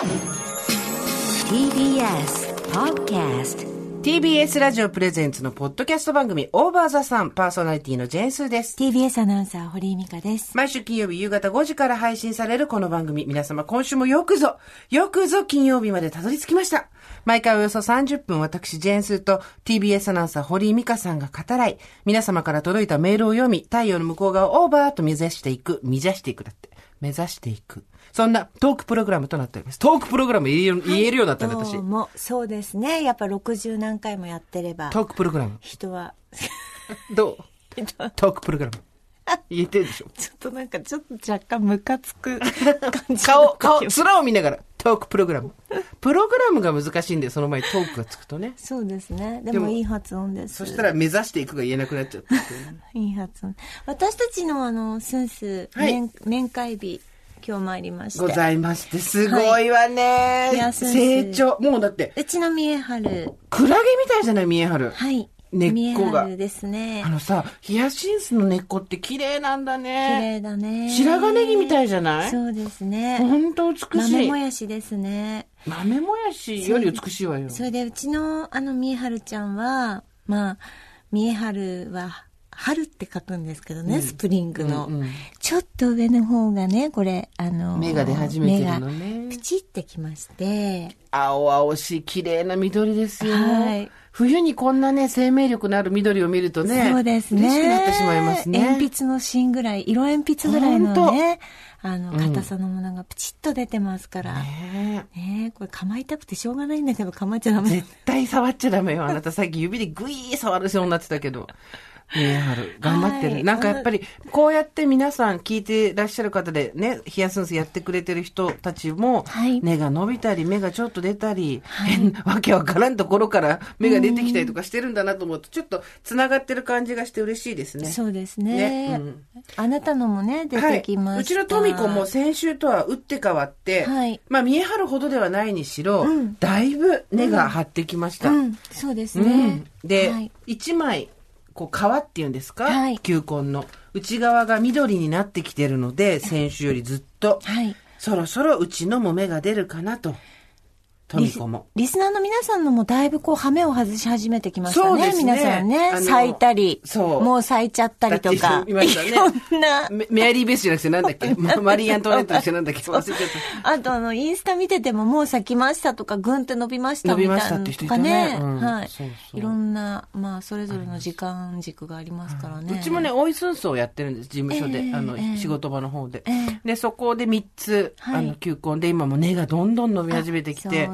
TBS Podcast TBS ラジオプレゼンツのポッドキャスト番組オーバーザさんパーソナリティのジェーンスーです。TBS アナウンサー、堀井美香です。毎週金曜日夕方5時から配信されるこの番組。皆様今週もよくぞ、よくぞ金曜日までたどり着きました。毎回およそ30分私ジェーンスーと TBS アナウンサー堀井美香さんが語らい、皆様から届いたメールを読み、太陽の向こう側をオーバーと目指していく、目指していくだって。目指していく。そんなトークプログラムとなっております。トークプログラム言える,、ようになったんだ、私。も、そうですね。やっぱ60何回もやってれば、トークプログラム。人は、どう？トークプログラム。言えてるでしょ ちょっとなんか、ちょっと若干ムカつく感じ。顔、顔、面を見ながら、トークプログラム。プログラムが難しいんで、その前にトークがつくとね。そうですね。ででももいい発音です。そしたら目指していくが言えなくなっちゃったい。いい発音。私たちのあの、スンス、はい面面会日、今日参りまして。ございまして、すごいわね、いや先生成長。もうだって、うちの三重春。クラゲみたいじゃない、見えはる。はい。根っこがですねあ。のさ、ヒヤシンスの根っこって綺麗なんだ綺ね。麗だね。白髪ネギみたいじゃない？そうですね。ほんと美し豆い。もやしですね。豆もやしより美しいわよ。それでうちのあの三重春ちゃんはまあ三重春は春って書くんですけどね、スプリングの、うんうんちょっと上の方がねこれあの芽が出始めてるのねプチってきまして青々しい綺麗な緑ですよ。はい冬にこんなね、生命力のある緑を見るとね、そうですね嬉しくなってしまいますね。鉛筆の芯ぐらい色鉛筆ぐらいのねあの硬さのものがプチッと出てますから、ねねえこれ構いたくてしょうがないんだけど構えちゃダメ絶対触っちゃダメよ。あなたさっき指でグイー触るようになってたけど。る。頑張ってる。はい。なんかやっぱり、こうやって皆さん聞いてらっしゃる方でね、ヒヤスンスやってくれてる人たちも、はい。根が伸びたり、目がちょっと出たり、変なわけわからんところから目が出てきたりとかしてるんだなと思うと、ちょっと繋がってる感じがして嬉しいですね。そうですね。ね。うん。あなたのもね出てきましうちのトミコも先週とは打って変わって、はい。まあ見え張るほどではないにしろ、うん。だいぶ根が張ってきました。うん、そうですうねん。で、はい。一枚、こう皮っていうんですか、はい。球根の。内側が緑になってきてるので、先週よりずっと、はい。そろそろうちのも芽が出るかなと、トミコも。リスナーの皆さんのもだいぶこう、羽目を外し始めてきましたね。ね。皆さんね。咲いたり、そう。もう咲いちゃったりとだかいましたね。んな。メメアリーベースじゃなくてなんだっけ？ママリー・アントワネットにしてなんだっけ忘れちゃった。あとあの、インスタ見ててももう咲きましたとか、ぐんって伸びましたみたいなのとか伸びましたって人いたね。うんはい。そうそう。いろんな、まあ、それぞれの時間軸がありますからね。うちもね、大井寸争をやってるんです、事務所で、ええあの、ええ。仕事場の方で。ええ。で、そこで3つ、はい。あの、球根で、今も根がどんどん伸び始めてきて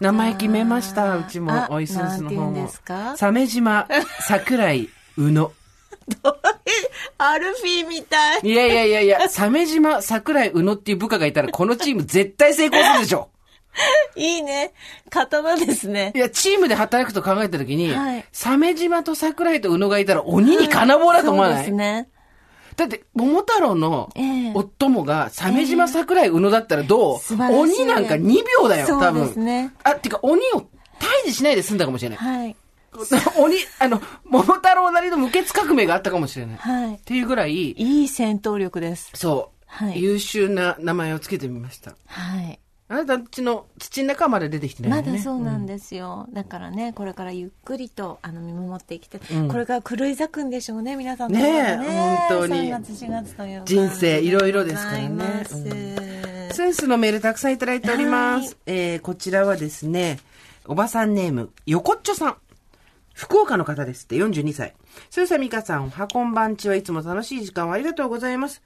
名前決めました、うちもあ、大井寸争の方もですか？鮫島、桜井、宇野。アルフィーみたい。いやいやいやいや、鮫島、桜井、宇野っていう部下がいたら、このチーム絶対成功するでしょ。いいね。刀ですねい。や、チームで働くと考えたときに、はい鮫島と桜井と宇野がいたら鬼に金棒だと思わない、そうですね。だって、桃太郎のええ夫もが、鮫島桜井宇野だったらどう、素晴らしい鬼なんか2秒だよ、多分。そうねあ、てか鬼を退治しないで済んだかもしれない。はい。鬼、あの、桃太郎なりの無血革命があったかもしれない。っはい。ていうぐらい、いい戦闘力です。そう、はい優秀な名前をつけてみました。はい。あなたうちの土の中まで出てきてないね。だそうなんですよ。だからね、これからゆっくりと、あの、見守っていきたい。うんこれから狂い咲くんでしょうね、皆さんねえね本当に3月、4月という人生いろいろですからねございますセンスのメールたくさんいただいております。えー、こちらはですね、おばさんネーム、横っちょさん。福岡の方ですって、42歳。スーサミカさん、おはこんばんちはいつも楽しい時間をありがとうございます。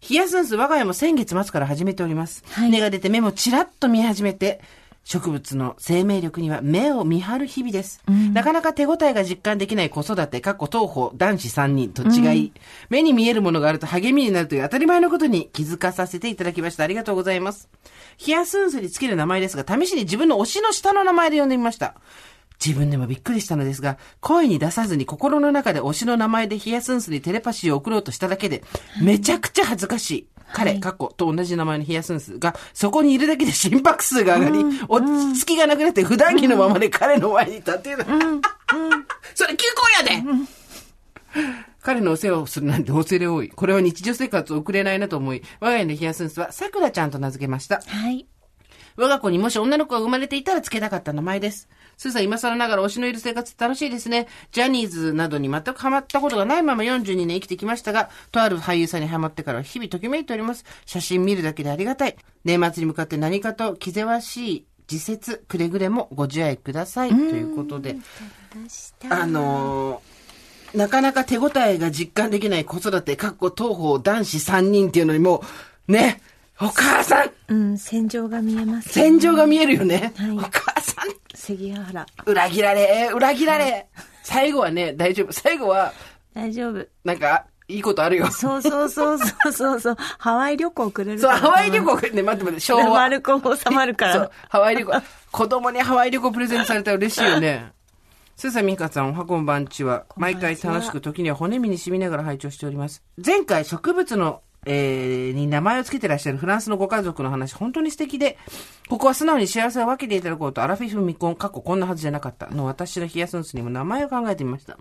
ヒヤスンス、我が家も先月末から始めております。はい根が出て目もちらっと見え始めて、植物の生命力には目を見張る日々です。なかなか手応えが実感できない子育て、過去東方男子3人と違い、目に見えるものがあると励みになるという当たり前のことに気づかさせていただきました。ありがとうございます。ヒヤスンスにつける名前ですが、試しに自分の推しの下の名前で呼んでみました。自分でもびっくりしたのですが、声に出さずに心の中で推しの名前でヒヤスンスにテレパシーを送ろうとしただけで、めちゃくちゃ恥ずかしい。彼、過去と同じ名前のヒヤスンスが、そこにいるだけで心拍数が上がり、落ち着きがなくなって普段着のままで彼の前に立っている。それ休校やで、彼のお世話をするなんて恐れ多い。これは日常生活を送れないなと思い、我が家のヒヤスンスは、さくらちゃんと名付けました。はい。我が子にもし女の子が生まれていたら付けたかった名前です。スーさん、今更ながら推しのいる生活楽しいですね。ジャニーズなどに全くハマったことがないまま42年生きてきましたが、とある俳優さんにハマってからは日々ときめいております。写真見るだけでありがたい。年末に向かって何かと気ぜわしい自節、くれぐれもご自愛ください。ということで、あのーなかなか手応えが実感できない子育て、かっこ東方男子3人っていうのにもう、ね、お母さんうん、戦場が見えます、戦場が見えるよね。はいお母さん関ヶ原。裏切られ、裏切られ。最後はね、大丈夫。最後は、大丈夫。なんか、いいことあるよ。そうそうそうそうそうそう。ハワイ旅行くれるそう、ハワイ旅行、ね、待って待って、昭和。丸く収まるからそう。、ハワイ旅行。子供にハワイ旅行プレゼントされたら嬉しいよね。スーサミカさん、おはこんばんちは。毎回楽しく、時には骨身に染みながら拝聴しております。前回、植物の、えー、に名前を付けてらっしゃるフランスのご家族の話、本当に素敵で、ここは素直に幸せを分けていただこうと、アラフィフ未婚、過去こんなはずじゃなかった、の私のヒヤスンスにも名前を考えてみました。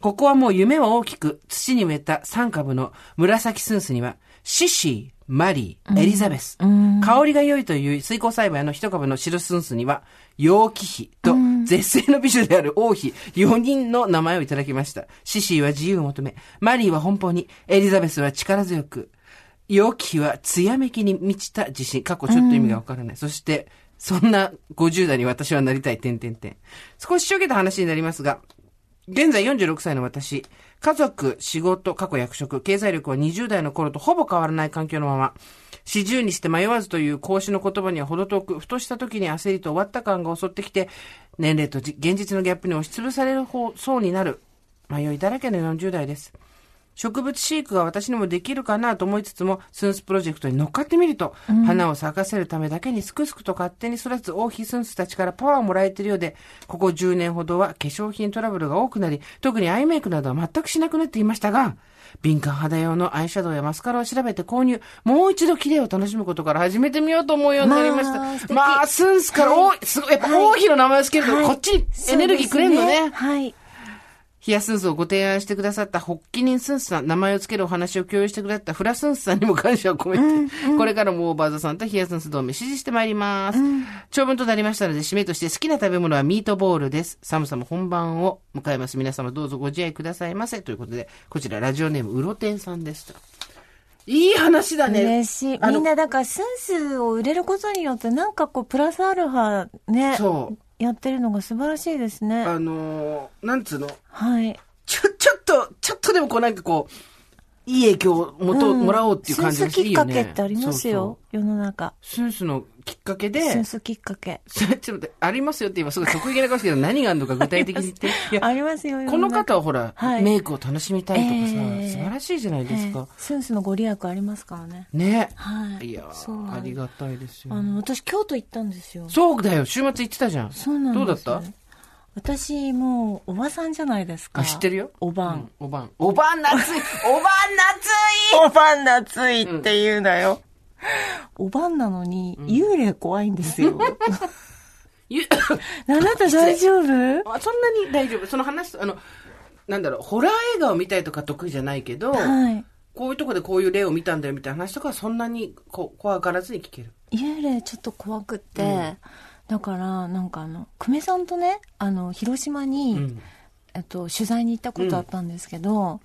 ここはもう夢は大きく、土に植えた3株の紫スンスには、シシー、マリー、エリザベス、香りが良いという水耕栽培の一株の白スンスには、楊貴妃と絶世の美女である王妃4人の名前をいただきました。シシーは自由を求め、マリーは奔放に、エリザベスは力強く、楊貴妃は艶めきに満ちた自信。過去ちょっと意味がわからない。そして、そんな50代に私はなりたい、点々点。少ししょげた話になりますが、現在46歳の私、家族、仕事、過去役職、経済力は20代の頃とほぼ変わらない環境のまま、四十にして迷わずという孔子の言葉には程遠く、ふとした時に焦りと終わった感が襲ってきて、年齢とじ現実のギャップに押しつぶされる方、そうになる、迷いだらけの40代です。植物飼育が私にもできるかなと思いつつも、スンスプロジェクトに乗っかってみると、花を咲かせるためだけにすくすくと勝手に育つ王妃スンスたちからパワーをもらえているようで、ここ10年ほどは化粧品トラブルが多くなり、特にアイメイクなどは全くしなくなっていましたが、敏感肌用のアイシャドウやマスカラを調べて購入、もう一度綺麗を楽しむことから始めてみようと思うようになりました。まあまあ、スンスから、おすごい、やっぱ王妃の名前を付けると、はいこっちにエネルギーくれんのそうですね。はい。ヒヤスンスをご提案してくださった発起人スンスさん、名前を付けるお話を共有してくださったフラスンスさんにも感謝を込めて、これからもオーバーザさんとヒヤスンス同盟支持してまいります。長文となりましたので、締めとして好きな食べ物はミートボールです。寒さも本番を迎えます。皆様どうぞご自愛くださいませ。ということで、こちらラジオネーム、うろてんさんでした。いい話だね。嬉しい。みんなだからスンスを売れることによってなんかこうプラスアルファね、そう。やってるのが素晴らしいですね。あのーなんつうの？はい。ちょ、ちょっと、ちょっとでもこうなんかこう、いい影響をもと、もらおうっていう感じがスンスきっか。けってありますよ。世の中。そうそう。スンスのきっかけで、スンスきっかけ。そ れちょっと待って、ありますよって今すごい得意げな顔してるけど、何があるのか具体的に言って。いや、ありますよ。世この中方はほら、はいメイクを楽しみたいとかさ、ええ素晴らしいじゃないですか。ええスンスのご利益ありますからね。ね。はい。いやありがたいですよあ。の、私京都行ったんですよ。そうだよ、週末行ってたじゃん。そうなんです。どうだった？私、もう、おばさんじゃないですか。あ、知ってるよ。おばん。うんおばん。おばん夏いおばん夏 おばん夏いって言うなよ。おばんなのに、幽霊怖いんですよ。あなた大丈夫？あそんなに大丈夫。その話、あの、なんだろう、ホラー映画を見たりとか得意じゃないけど、はい。こういうとこでこういう例を見たんだよみたいな話とかはそんなにこ怖がらずに聞ける。幽霊ちょっと怖くって、だから、なんかあの、久米さんとね、あの、広島に、うんえっと、取材に行ったことあったんですけど、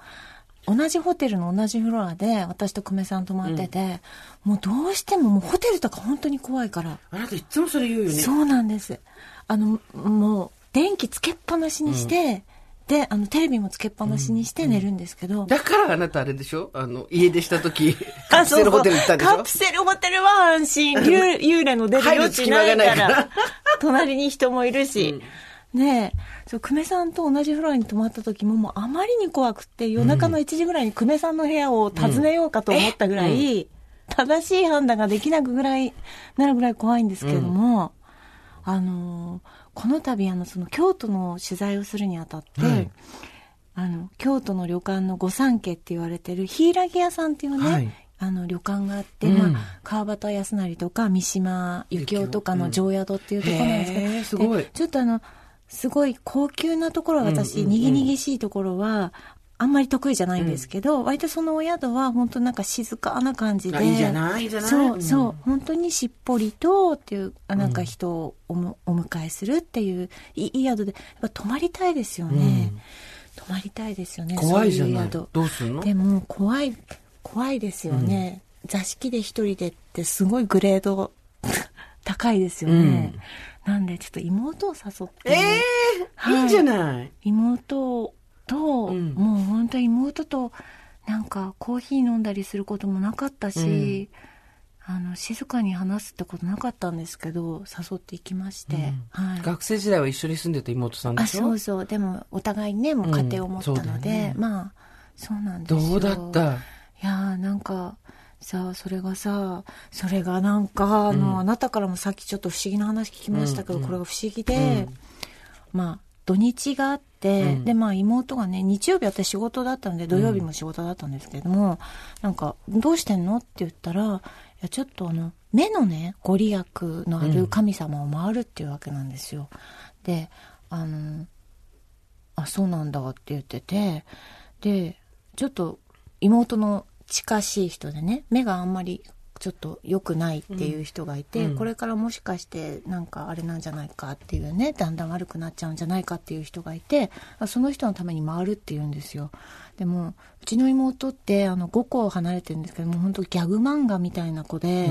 同じホテルの同じフロアで、私と久米さん泊まってて、もうどうしてももうホテルとか本当に怖いから。あなたいつもそれ言うよね。そうなんです。あの、もう、電気つけっぱなしにして、で、あの、テレビもつけっぱなしにして寝るんですけど、だからあなたあれでしょ？あの、家出した時、カプセルホテル行ったんでしょ？カプセルホテルは安心。幽幽霊の出る余地ないから。隣に人もいるし。ねえ、そう、久米さんと同じフロアに泊まった時も、もうあまりに怖くって、夜中の1時ぐらいに久米さんの部屋を訪ねようかと思ったぐらい、正しい判断ができなくぐらい、なるぐらい怖いんですけれども、あのーこの度、あの、その京都の取材をするにあたって、はい。あの、京都の旅館の御三家って言われてる、柊屋さんっていうね、はい。あの、旅館があって、うん。まあ、川端康成とか、三島由紀夫とかの常宿っていうところなんですけど、へーすごい。でちょっとあの、すごい高級なところは私、うんうんうんにぎにぎしいところは、あんまり得意じゃないんですけど、割とそのお宿は本当なんか静かな感じで。あいいじゃないいいじゃないそう、うんそう。本当にしっぽりとっていう、あなんか人をおむお迎えするっていう、いい宿で、やっぱ泊まりたいですよね。泊まりたいですよね。怖いじゃないそういう宿どうすんの？でも、怖い、怖いですよね。座敷で一人でってすごいグレード 高いですよね。なんで、ちょっと妹を誘って。ええはい。いいじゃない？妹と、うん。もう本当に妹となんかコーヒー飲んだりすることもなかったし、あの静かに話すってことなかったんですけど誘っていきまして、はい、学生時代は一緒に住んでた妹さんであしょ？そうそう。でもお互いねもう家庭を持ったので、よね。まあそうなんですよ。どうだった？いやーなんかさそれがさそれがなんかあの、あなたからもさっきちょっと不思議な話聞きましたけど、うんうん。これが不思議で、まあ土日があって、うん。でまあ妹がね日曜日私仕事だったので土曜日も仕事だったんですけれども、なんか「どうしてんの?」って言ったら「いやちょっとあの目のねご利益のある神様を回るっていうわけなんですよ。であのあそうなんだって言っててでちょっと妹の近しい人でね目があんまりちょっと良くないっていう人がいて、うん。これからもしかしてなんかあれなんじゃないかっていうねだんだん悪くなっちゃうんじゃないかっていう人がいてあその人のために回るっていうんですよ。でもうちの妹ってあの5個離れてるんですけどもう本当ギャグ漫画みたいな子で、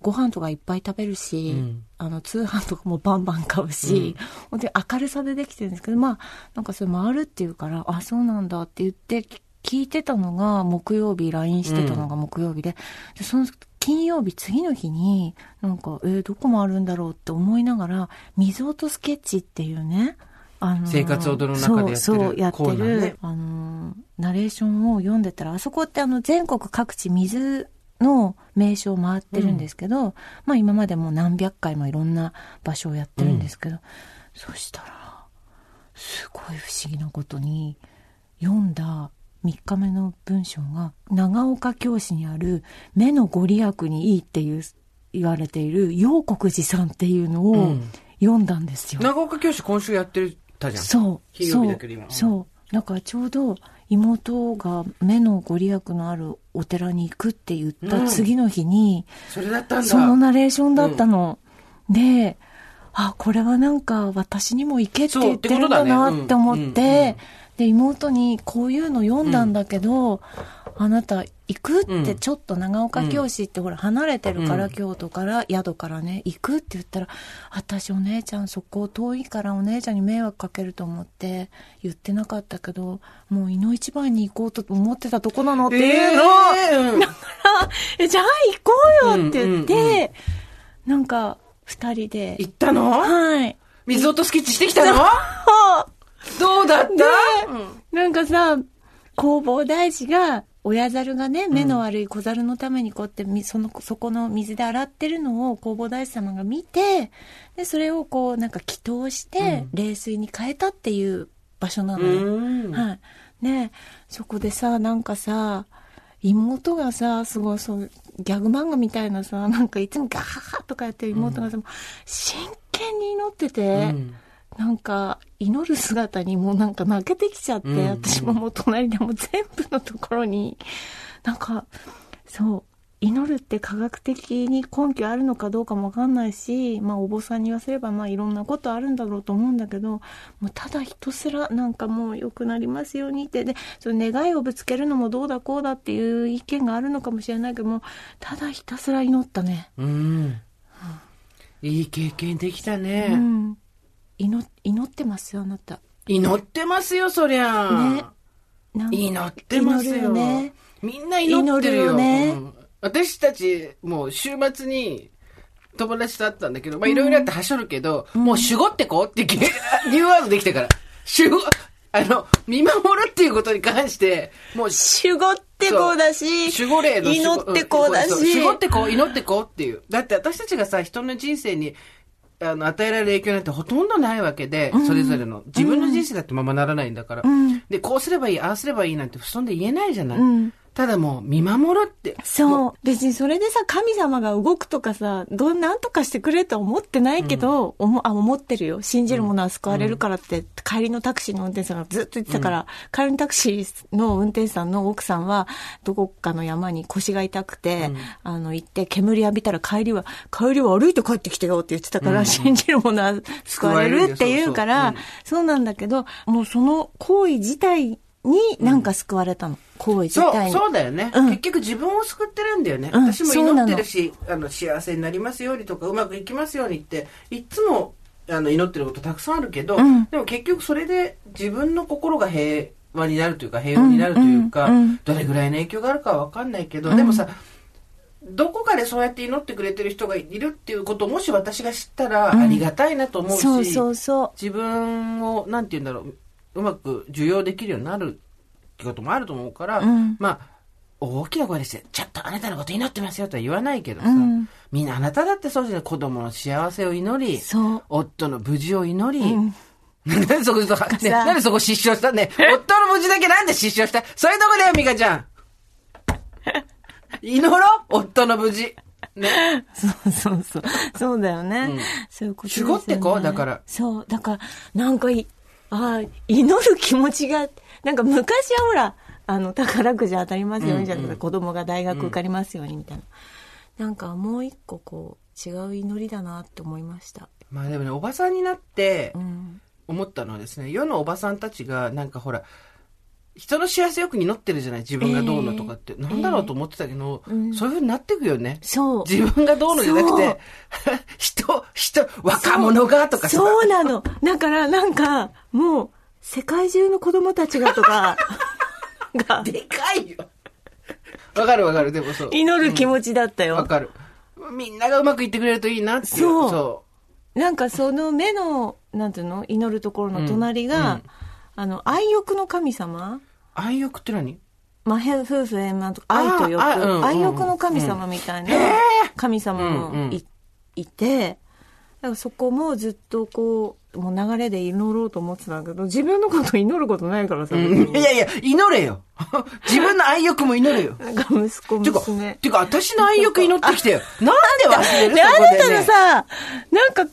ご飯とかいっぱい食べるし、うん。あの通販とかもバンバン買うし、本当に明るさでできてるんですけどまあなんかそれ回るっていうからあそうなんだって言って聞いてたのが木曜日 LINE してたのが木曜日で,、でその金曜日次の日になんかえーどこ回るんだろうって思いながら水音スケッチっていうねあの生活踊る中でやってるそうそうやってる、ね。あのナレーションを読んでたらあそこってあの全国各地水の名所を回ってるんですけど、まあ今までもう何百回もいろんな場所をやってるんですけど、そしたらすごい不思議なことに読んだ3日目の文章が長岡京市にある目のご利益にいいっていう言われている陽国寺さんっていうのうをん読んだんですよ。長岡教師今週やってたじゃん。そう。そう。そう。だからちょうど妹が目のご利益のあるお寺に行くって言った次の日に、それだったんだ。そのナレーションだったの。で、あ、これはなんか私にも行けって言ってるんだなって思ってで、妹にこういうの読んだんだけど、あなた行くってうん。ちょっと長岡京市ってほら離れてるから、うん。京都から宿からね行くって言ったら私お姉ちゃんそこ遠いからお姉ちゃんに迷惑かけると思って言ってなかったけどもう井の一番に行こうと思ってたとこなのっていう。のを、えーうんえじゃあ行こうよって言って、うん。うん。うなんか二人で。行ったの？はい。水音スケッチしてきたの？どうだった？で、なんかさ、弘法大師が、親猿がね、目の悪い小猿のためにこうやってみ、その、そこの水で洗ってるのを弘法大師様が見て、で、それをこう、なんか祈祷して、冷水に変えたっていう場所なのよ。うん。はい。ねそこでさ、なんかさ、妹がさ、すごいそう、ギャグ漫画みたいなさ、なんかいつもガハハとかやってる妹がさ、もう真剣に祈ってて、うん。なんか、祈る姿にもうなんか泣けてきちゃって、うん。私ももう隣でもう全部のところに、なんか、そう、祈るって科学的に根拠あるのかどうかもわかんないし、まあお坊さんに言わせればまあいろんなことあるんだろうと思うんだけど、もうただひたすらなんかもう良くなりますようにって、で、その願いをぶつけるのもどうだこうだっていう意見があるのかもしれないけども、ただひたすら祈ったね。うん。いい経験できたね。うん。祈祈ってますよ、あなた。祈ってますよ、そりゃ。ね祈ってますよね。みんな祈ってるよ。祈るよねうん私たち、もう週末に友達と会ったんだけど、まあいろいろあってはしょるけど、もう守護ってこうって ニューワードできたから。守護、あの、見守るっていうことに関して、もう守護ってこうだし、守護霊の守護祈ってこうだし守護ってこう、祈ってこうっていう。だって私たちがさ、人の人生に、あの、与えられる影響なんてほとんどないわけで、それぞれの。自分の人生だってままならないんだから。んで、こうすればいい、ああすればいいなんて、そんで言えないじゃない。うんただもう見守るって。もそう。別にそれでさ、神様が動くとかさ、どう、なんとかしてくれとは思ってないけど、思あ、思ってるよ。信じる者は救われるからって、帰りのタクシーの運転手さんがずっと言ってたから、帰りのタクシーの運転手さんの奥さんは、どこかの山に腰が痛くて、あの、行って煙浴びたら帰りは、帰りは歩いて帰ってきてよって言ってたから、信じる者は救われるって言うから、そうなんだけど、もうその行為自体になんか救われたの。行為自そう。そうだよね、うん。結局自分を救ってるんだよね、うん。私も祈ってるしあの幸せになりますようにとかうまくいきますようにっていつもあの祈ってることたくさんあるけど、うん。でも結局それで自分の心が平和になるというか平穏になるというか、どれぐらいの影響があるかは分かんないけど、でもさどこかでそうやって祈ってくれてる人がいるっていうことをもし私が知ったらありがたいなと思うし。自分をなんて言うんだろううまく受容できるようになるってこともあると思うから、うんまあ大きな声でして、ちょっとあなたのこと祈ってますよとは言わないけどさ、うんみんなあなただってそうじゃない子供の幸せを祈り。夫の無事を祈り、うんなんでそこ、ね、なんでそこ失笑したね 夫の無事だけなんで失笑した？そういうとこだよ、ミカちゃん 祈ろう？夫の無事。ね。そうそうそう。そうだよね。うんそういうことですよね。守護ってこうだからそう。だから、なんかい、ああ、祈る気持ちが、なんか昔はほら、あの、宝くじ当たりますようにじゃなくて、子供が大学受かりますようにみたいな。なんかもう一個こう、違う祈りだなって思いました。まあでもね、おばさんになってうん。思ったのはですね、世のおばさんたちがなんかほら、人の幸せよく祈ってるじゃない自分がどうのとかって。なんだろうと思ってたけど、うんそういうふうになっていくよね。そう。自分がどうのじゃなくて、人、人、若者がとかさ。そうなの。だから、なんか、もう、世界中の子供たちがとか、が、でかいよ。わかるわかる、でもそう。祈る気持ちだったよ。わかる。みんながうまくいってくれるといいなっていう。そうそなんかその目の、なんていうの？祈るところの隣が、うんうんあの、愛欲の神様？う。愛欲って何？まあ、へ夫婦円満とか、愛と欲、うんうん愛欲の神様みたいな神様もい,、うんうんいて、だからそこもずっとこう、もう流れで祈ろうと思ってたんだけど、自分のこと祈ることないからさ、いやいや、祈れよ。自分の愛欲も祈れよ。なんか息子、てか、娘。てか、私の愛欲祈ってきてよ。なんで忘れる？で、あなたの。さ、なんか、6、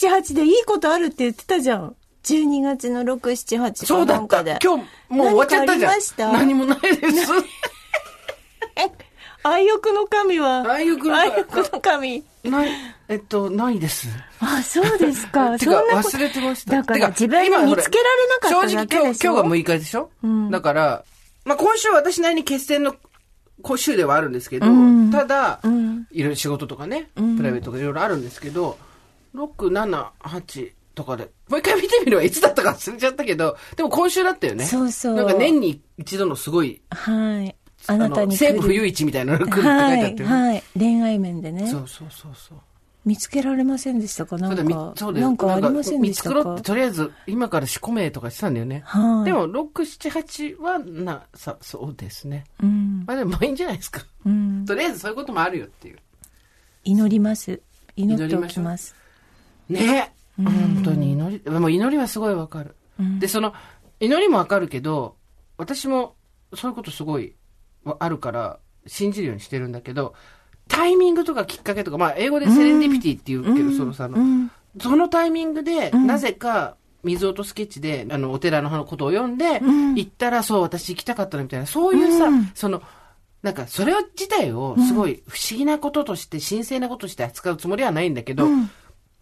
7、8でいいことあるって言ってたじゃん。12月の6、7、8そうだった。今日、もう終わっちゃったじゃん。何した？何もないです。愛欲の神は、愛欲の神愛欲の神。ない、えっと、ないです。あ、そうですか。てか、忘れてました。だからて自分で見つけられなかっただけでしょ正直今日、今日が6日でしょ、うんだから、まあ今週は私なりに決戦の今週ではあるんですけど、うんただ、うん。いろいろ仕事とかね、うんプライベートとかいろいろあるんですけど、6、7、8とかで、もう一回見てみるわ。いつだったか忘れちゃったけど、でも今週だったよね。そうそうなんか年に一度のすごい、はい。ああなたの、に西部冬市みたいなのが来るって書いてあはい、ったよね。はい。恋愛面でね。そうそうそうそう。見つけられませんでしたか？なんか。そうなんかありませんでしたか？見繕って、とりあえず、今から仕込めとかしてたんだよね。はい。でも、6、7、8は、な、さ、そうですね。うん。まあでも、まあいいんじゃないですか。うん。とりあえずそういうこともあるよっていう。祈ります。祈っておきます。ね本当に祈り、でも祈りはすごいわかる。うんで、その、祈りもわかるけど、私もそういうことすごいわあるから、信じるようにしてるんだけど、タイミングとかきっかけとか、まあ、英語でセレンディピティって言うけど、そのさ、うん。そのタイミングで、んなぜか、水音スケッチで、あの、お寺のことを読んで、うん行ったら、そう、私行きたかったのみたいな、そういうさ、うんその、なんか、それ自体を、すごい不思議なこととして、神聖なこととして扱うつもりはないんだけど、うん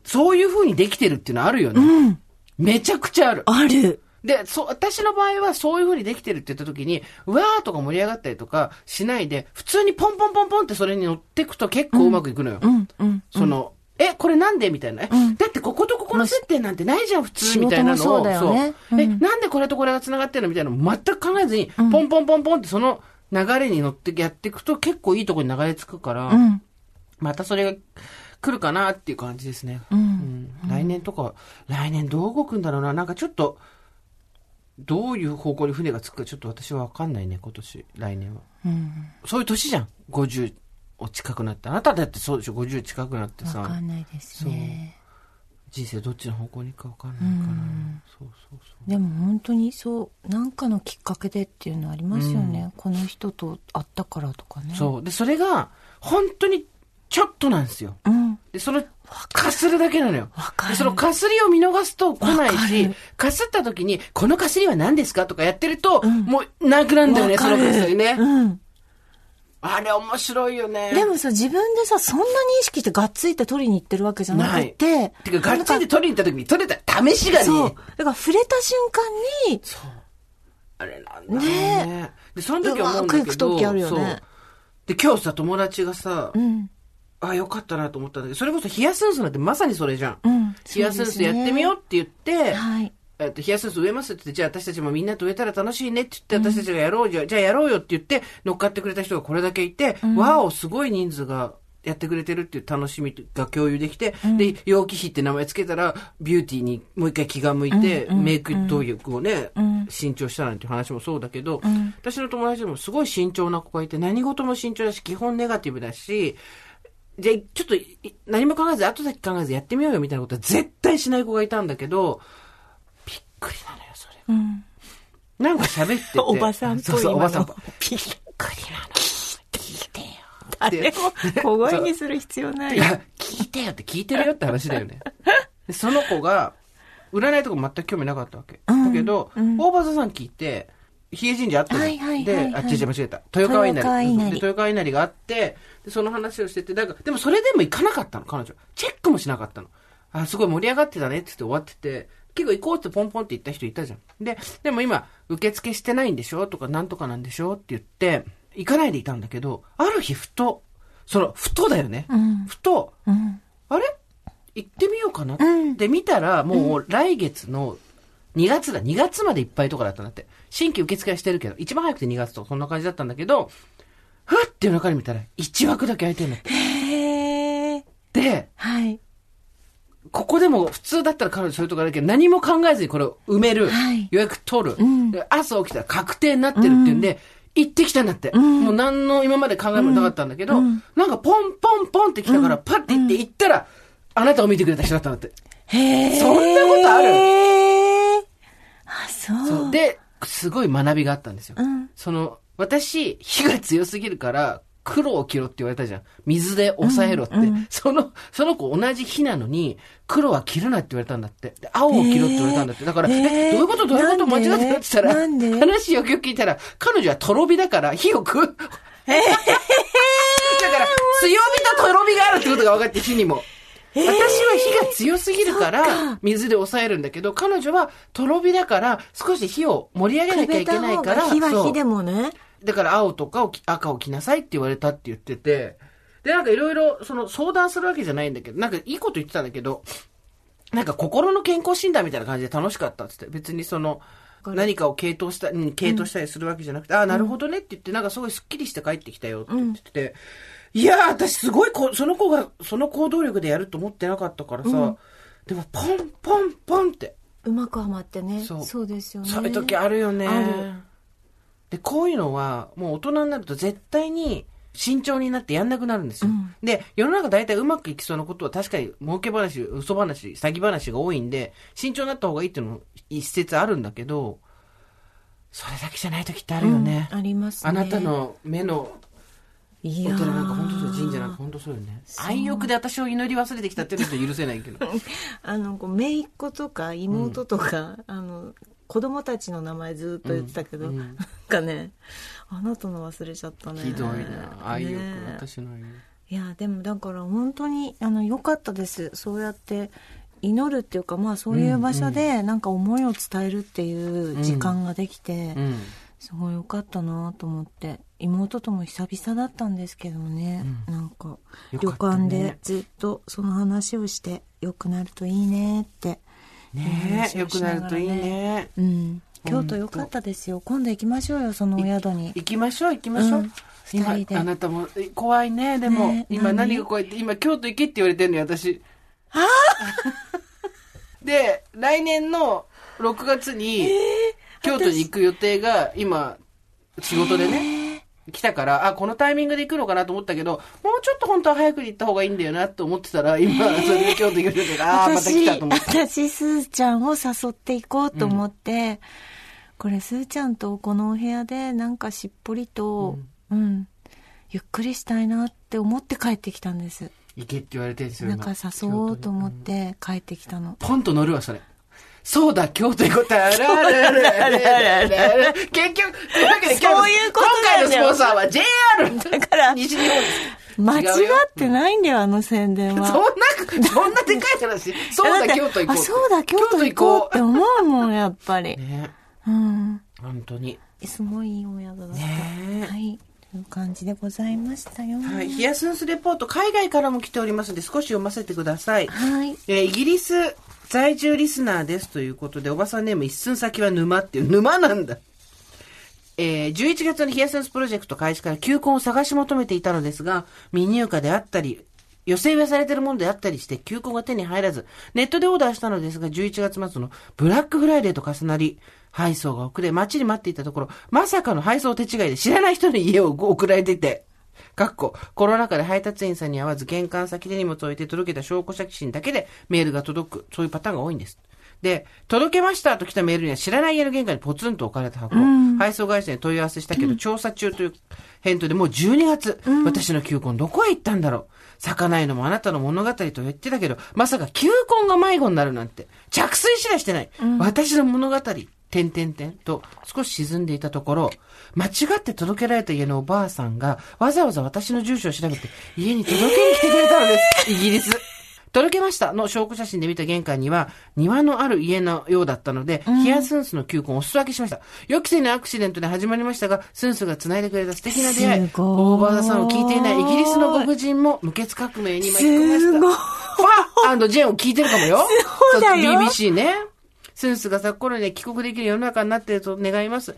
そういう風にできてるっていうのはあるよね。うん。めちゃくちゃある。ある。で、そう、私の場合はそういう風にできてるって言った時に、うわーとか盛り上がったりとかしないで、普通にポンポンポンポンってそれに乗ってくと結構うまくいくのよ。うん。うん。その、え、これなんで？みたいな。えうんだってこことここの接点なんてないじゃん、普通みたいなのを。そうだよねえ、うんなんでこれとこれが繋がってるのみたいなの全く考えずに、うんポンポンポンポンってその流れに乗ってやっていくと結構いいところに流れ着くから、うん。またそれが来るかなっていう感じですね。う。うんん来年とか、来年どう動くんだろうな。なんかちょっと、どういう方向に船がつくかちょっと私はわかんないね、今年、来年は。うん。そういう年じゃん。50を近くなって。あなただってそうでしょ、50近くなってさ。わかんないですね。人生どっちの方向に行くか分かんないから、そうそうそうでも本当にそうなんかのきっかけでっていうのありますよね、この人と会ったからとかねそうでそれが本当にちょっとなんですよ。うん。でそのかするだけなのよ。わかる。でそのかすりを見逃すと来ないしる。かすった時にこのかすりは何ですか？とかやってると、もうなくなんだよねそのかすりね、うん。あれ面白いよね。でもさ自分でさそんなに意識してがっついて取りに行ってるわけじゃなくて。てか、ガッチリで取りに行った時に取れた試しがね。そう。だから触れた瞬間にあれなんだろうね。で、その時思うんだうまくいけど、く時あるよね。そう。で、今日さ、友達がさ、うんあ、よかったなと思ったんだけど、それこそヒヤスンスなんてまさにそれじゃん。うんヒヤスンスやってみようって言って、はい。えっと、ヒヤスンス植えますって言って、じゃあ私たちもみんなと植えたら楽しいねって言って、私たちがやろうじゃ、じゃあやろうよって言って、乗っかってくれた人がこれだけいて、わお、すごい人数がやってくれてるっていう楽しみが共有できて、で、陽気比って名前つけたら、ビューティーにもう一回気が向いて、メイク動力をね、慎重したなんて話もそうだけど、私の友達でもすごい慎重な子がいて、何事も慎重だし、基本ネガティブだし、じゃあ、ちょっとい、何も考えず、後先考えずやってみようよみたいなことは絶対しない子がいたんだけど、びっくりなのよ、それ。うんなんか喋ってて。おばさんっぽいそうそう、おばさん。びっくりなの。聞いてよ。あれを小声にする必要ないいや、聞いてよって聞いてるよって話だよね。でその子が、占いとか全く興味なかったわけ。うんだけど、大場座さん聞いて、比叡神社あったじゃんはいはいはいで、はいあ、違う違う間違えた。豊川稲荷。豊川豊川稲荷があって、で、その話をしてて、だから、でもそれでも行かなかったの、彼女。チェックもしなかったの。あ、すごい盛り上がってたねって言って終わってて、結構行こうってポンポンって言った人いたじゃん。で、でも今、受付してないんでしょ？とか、なんとかなんでしょ？って言って、行かないでいたんだけど、ある日ふと、その、ふとだよね。んふと、うんあれ？行ってみようかなっうんて見たら、もう来月の2月だ。2月までいっぱいとかだったんだって。新規受付はしてるけど、一番早くて2月とかそんな感じだったんだけど、ふわって夜中に見たら1枠だけ空いてるんだって。へえで、はいここでも普通だったら彼女そういうとこあるけど、何も考えずにこれを埋める。はい予約取る、んで。朝起きたら確定になってるっていうんで、行ってきたんだって。もう何の今まで考えもなかったんだけど、なんかポンポンポンって来たから、パッて行って行ったら、あなたを見てくれた人だったんだって。へえそんなことあるあそうそう。で、すごい学びがあったんですよ。うんその、私、火が強すぎるから、黒を着ろって言われたじゃん。水で抑えろって。その、その子同じ火なのに、黒は着るなって言われたんだって。で青を着ろって言われたんだって。だから、へーえ、どういうこと？どういうこと？間違ってたって言ったら、話よくよく聞いたら、彼女はとろ火だから火を食う。だから、強火ととろ火があるってことが分かって、火にも。私は火が強すぎるから、水で抑えるんだけど、彼女はとろ火だから、少し火を盛り上げなきゃいけないから、火は火でもね。だから青とか赤を着なさいって言われたって言ってて、で、なんかいろいろ、その相談するわけじゃないんだけど、なんかいいこと言ってたんだけど、なんか心の健康診断みたいな感じで楽しかったって言って、別にその、何かを系統した、うん、系統したりするわけじゃなくて、ああ、なるほどねって言って、なんかすごいスッキリして帰ってきたよって言ってて、いやー、私すごいこ、その子が、その行動力でやると思ってなかったからさ、でも、ポン、ポン、ポンって、うまくはまってね。そう。そうですよね。そういう時あるよね。で、こういうのは、もう大人になると絶対に慎重になってやんなくなるんですよ。で、世の中大体うまくいきそうなことは確かに儲け話、嘘話、詐欺話が多いんで、慎重になった方がいいっていうのも一説あるんだけど、それだけじゃない時ってあるよね。ありますね。あなたの目のお寺なんか本当そう、神社なんか本当そうよね。愛欲で私を祈り忘れてきたっていうのは許せないけど。あのこう姪っ子とか妹とか、あの子供たちの名前ずっと言ってたけど、うんうんなんかねあなたの忘れちゃったねひどいな。愛欲、ね私の愛欲。いやでもだから本当にあの良かったですそうやって祈るっていうかまあそういう場所でなんか思いを伝えるっていう時間ができて、うん。すごい良かったなと思って妹とも久々だったんですけどね、なんか旅よかったね。館でずっとその話をして良くなるといいねってねえ、よくなるといいね。うん。京都良かったですよ。今度行きましょうよそのお宿に。行きましょう行きましょう、うん。今あなたもえ怖いね。でも、ね今何何が怖いって今京都行けって言われてんのよ私。で来年の6月に京都に行く予定が今仕事でね来たから、あ、このタイミングで行くのかなと思ったけど、もうちょっと本当は早くに行った方がいいんだよなと思ってたら、今、それで京都行くのが、ああー、また来たと思って。私、すーちゃんを誘っていこうと思って、これ、すーちゃんとこのお部屋で、なんかしっぽりと、うん、ゆっくりしたいなって思って帰ってきたんです。行けって言われてるんですよ、なんか今誘おうと思って帰ってきたの。ポンと乗るわ、それ。そうだ、京都行こう。あららららららら結局、というわけで今日今回のスポンサーは JR! だから西日本です。間違ってないんだよ、あの宣伝は。そんな、そんなでかい話。そうだ、京都行こう。あ、そうだ、京都行こうって思うもん、やっぱり。ねうん。本当に。すごいいいお宿だった。ねはい。という感じでございましたよ。はい。ヒヤスンスレポート、海外からも来ておりますので、少し読ませてください。はい。えーイギリス在住リスナーですということで、おばさんネーム一寸先は沼っていう、沼なんだ。えー11月のヒヤセンスプロジェクト開始から球根を探し求めていたのですが、未入荷であったり、予定はされてるものであったりして、球根が手に入らず、ネットでオーダーしたのですが、11月末のブラックフライデーと重なり、配送が遅れ、待ちに待っていたところ、まさかの配送手違いで知らない人の家を送られていて、かっこ、コロナ禍で配達員さんに会わず玄関先で荷物を置いて届けた証拠写真だけでメールが届く。そういうパターンが多いんです。で、届けましたと来たメールには知らない家の玄関にポツンと置かれた箱。配送会社に問い合わせしたけど、調査中という返答でもう12月、私の球根どこへ行ったんだろう。咲かないのもあなたの物語と言ってたけど、まさか球根が迷子になるなんて、着水しらしてない。私の物語。点々点と少し沈んでいたところ、間違って届けられた家のおばあさんがわざわざ私の住所を調べて家に届けに来てくれたのです。イギリス。届けましたの証拠写真で見た玄関には庭のある家のようだったので、ヒヤスンスの球根をお裾分けしました。予期せぬアクシデントで始まりましたが、スンスが繋いでくれた素敵な出会い。大場田さんを聞いていないイギリスのご婦人も無血革命に巻き込みました。ファジェンを聞いてるかもよ。そうだよ BBC ね。スンスが昨頃に帰国できる世の中になっていると願います。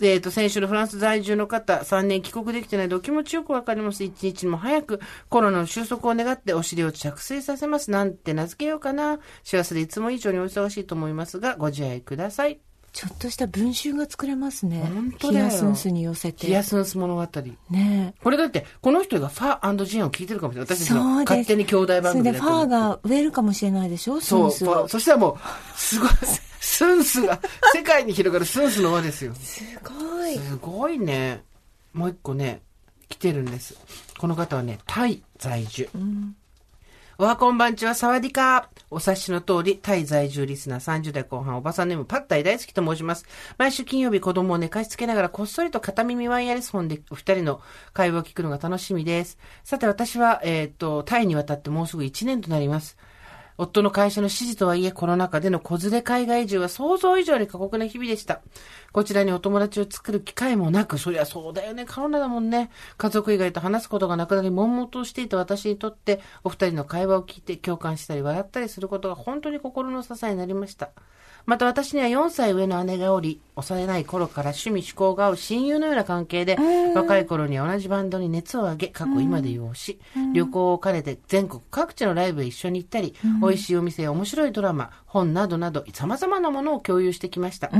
えっ、と、先週のフランス在住の方、3年帰国できてないでお気持ちよくわかります。一日も早くコロナの収束を願ってお尻を着水させます。なんて名付けようかな。幸せでいつも以上にお忙しいと思いますが、ご自愛ください。ちょっとした文集が作れますね。本当だよヒヤスンスに寄せて。ヒヤスンス物語。ねこれだって、この人がファージェンを聞いてるかもしれない。私たちの。勝手に兄弟番組それでファーがが植えるかもしれないでしょ？スそう、ンスを。ファそしたらもう、すごい、スンスが、世界に広がるスンスの輪ですよ。すごい。すごいね。もう一個ね、来てるんです。この方はね、タイ在住。おはこんばんちは、サワディカー。お察しの通り、タイ在住リスナー30代後半、おばさんネーム、パッタイ大好きと申します。毎週金曜日、子供を寝かしつけながら、こっそりと片耳ワイヤレスフォンで、お二人の会話を聞くのが楽しみです。さて、私は、えっ、と、タイに渡ってもうすぐ1年となります。夫の会社の指示とはいえ、コロナ禍での子連れ海外移住は想像以上に過酷な日々でした。こちらにお友達を作る機会もなく、そりゃそうだよね、コロナだもんね。家族以外と話すことがなくなり、悶々としていた私にとって、お二人の会話を聞いて共感したり笑ったりすることが本当に心の支えになりました。また私には4歳上の姉がおり、幼い頃から趣味思考が合う親友のような関係で、若い頃には同じバンドに熱を上げ、過去今で養し、旅行を兼ねて全国各地のライブへ一緒に行ったり、美味しいお店や面白いドラマ、本などなど、様々なものを共有してきました。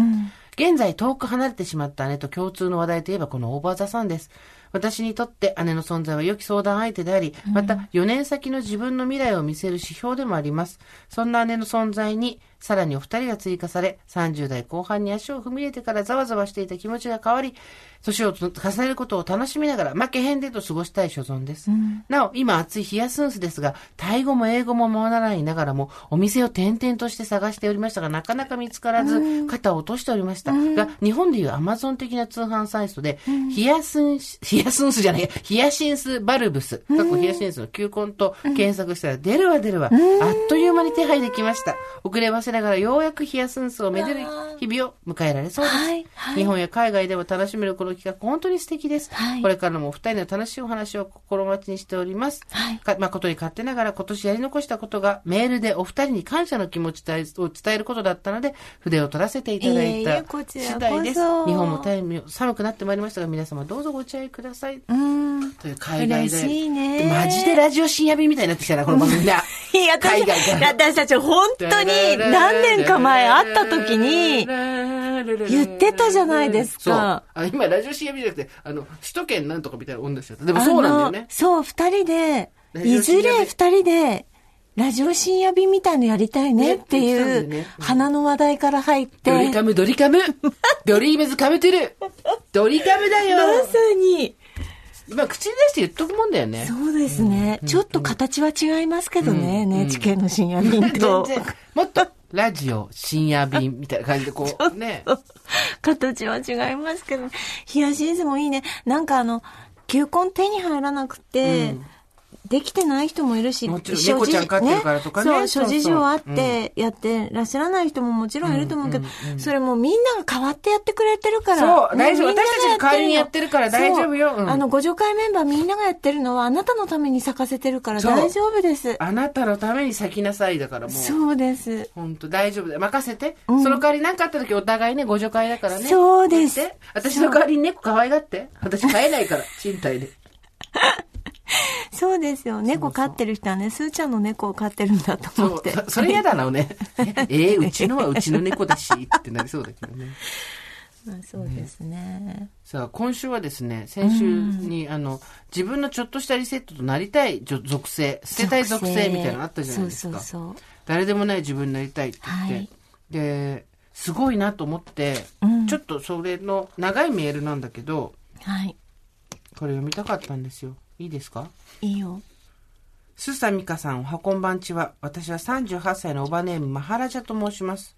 現在遠く離れてしまった姉と共通の話題といえばこのオーバーザさんです。私にとって姉の存在は良き相談相手であり、また4年先の自分の未来を見せる指標でもあります。そんな姉の存在に、さらにお二人が追加され、30代後半に足を踏み入れてからざわざわしていた気持ちが変わり、年を重ねることを楽しみながら、負けへんでと過ごしたい所存です。なお、今暑いヒヤスンスですが、タイ語も英語もままならないながらも、お店を転々として探しておりましたが、なかなか見つからず、肩を落としておりました。が、日本でいうアマゾン的な通販サイトで、ヒヤスンス、ヒヤスンスじゃないや、ヒヤシンスバルブス、過去ヒヤシンスの球根と検索したら、出るわ出るわ、あっという間に手配できました。遅ればせながらようやくヒヤスンスをめでる日々を迎えられそうです。はいはい日本や海外でも楽しめるこの企画、本当に素敵です。はいこれからもお二人の楽しいお話を心待ちにしております。はいか誠に勝手ながら今年やり残したことがメールでお二人に感謝の気持ちを伝えることだったので、筆を取らせていただいた次第です。日本も大変寒くなってまいりましたが、皆様どうぞご注意ください。うん。という海外で。ねマジでラジオ深夜便みたいになってきたな、この番組な。いや、私海外から私たち本当に何年か前会った時に、言ってたじゃないですか。そう。あ今、ラジオ CM じゃなくて、あの、首都圏なんとかみたいな女しちゃった。でもそうなんだよね。そう、二人で、いずれ二人で、ラジオ深夜便みたいのやりたいねってね。いう花の話題から入って、ドリカム、ドリカム。ドリームズカムトゥルードリカムだよ。まさに、今、口に出して言っとくもんだよね。そうですね。ちょっと形は違いますけどね、うん。NHK の深夜便全と。然、もっと、ラジオ、深夜便みたいな感じで、こう、ね。形は違いますけど、ヒヤシンスもいいね。なんかあの、球根手に入らなくて、うんできてない人もいるし、もちろん猫ちゃん飼ってるからとかねそう、そう諸事情あってやってらっしゃらない人ももちろんいると思うけど、それもみんなが変わってやってくれてるから。そう大丈夫私たちが代わりにやってるから大丈夫ようんあの、ご助会メンバーみんながやってるのはあなたのために咲かせてるから大丈夫です。あなたのために咲きなさいだからもう。そうです。本当大丈夫だよ。任せて。うんその代わり何かあった時お互いね、ご助会だからね。そうです私の代わりに猫可愛がって。私飼えないから、賃貸で。そうですよ。猫飼ってる人はね、スーちゃんの猫を飼ってるんだと思って。。そそれ嫌だな、ね。えー、うちのはうちの猫だし、ってなりそうだけどね。まあそうですね。さあ、今週はですね、先週に、あの、自分のちょっとしたリセットとなりたい属性、捨てたい属性みたいなのあったじゃないですか。誰でもない自分になりたいって言って。はいで、すごいなと思って、うんちょっとそれの長いメールなんだけど、はい。これ読みたかったんですよ。いいですか？いいよ。スーサミカさん、おはこんばんちは。私は38歳のおばネーム、マハラジャと申します。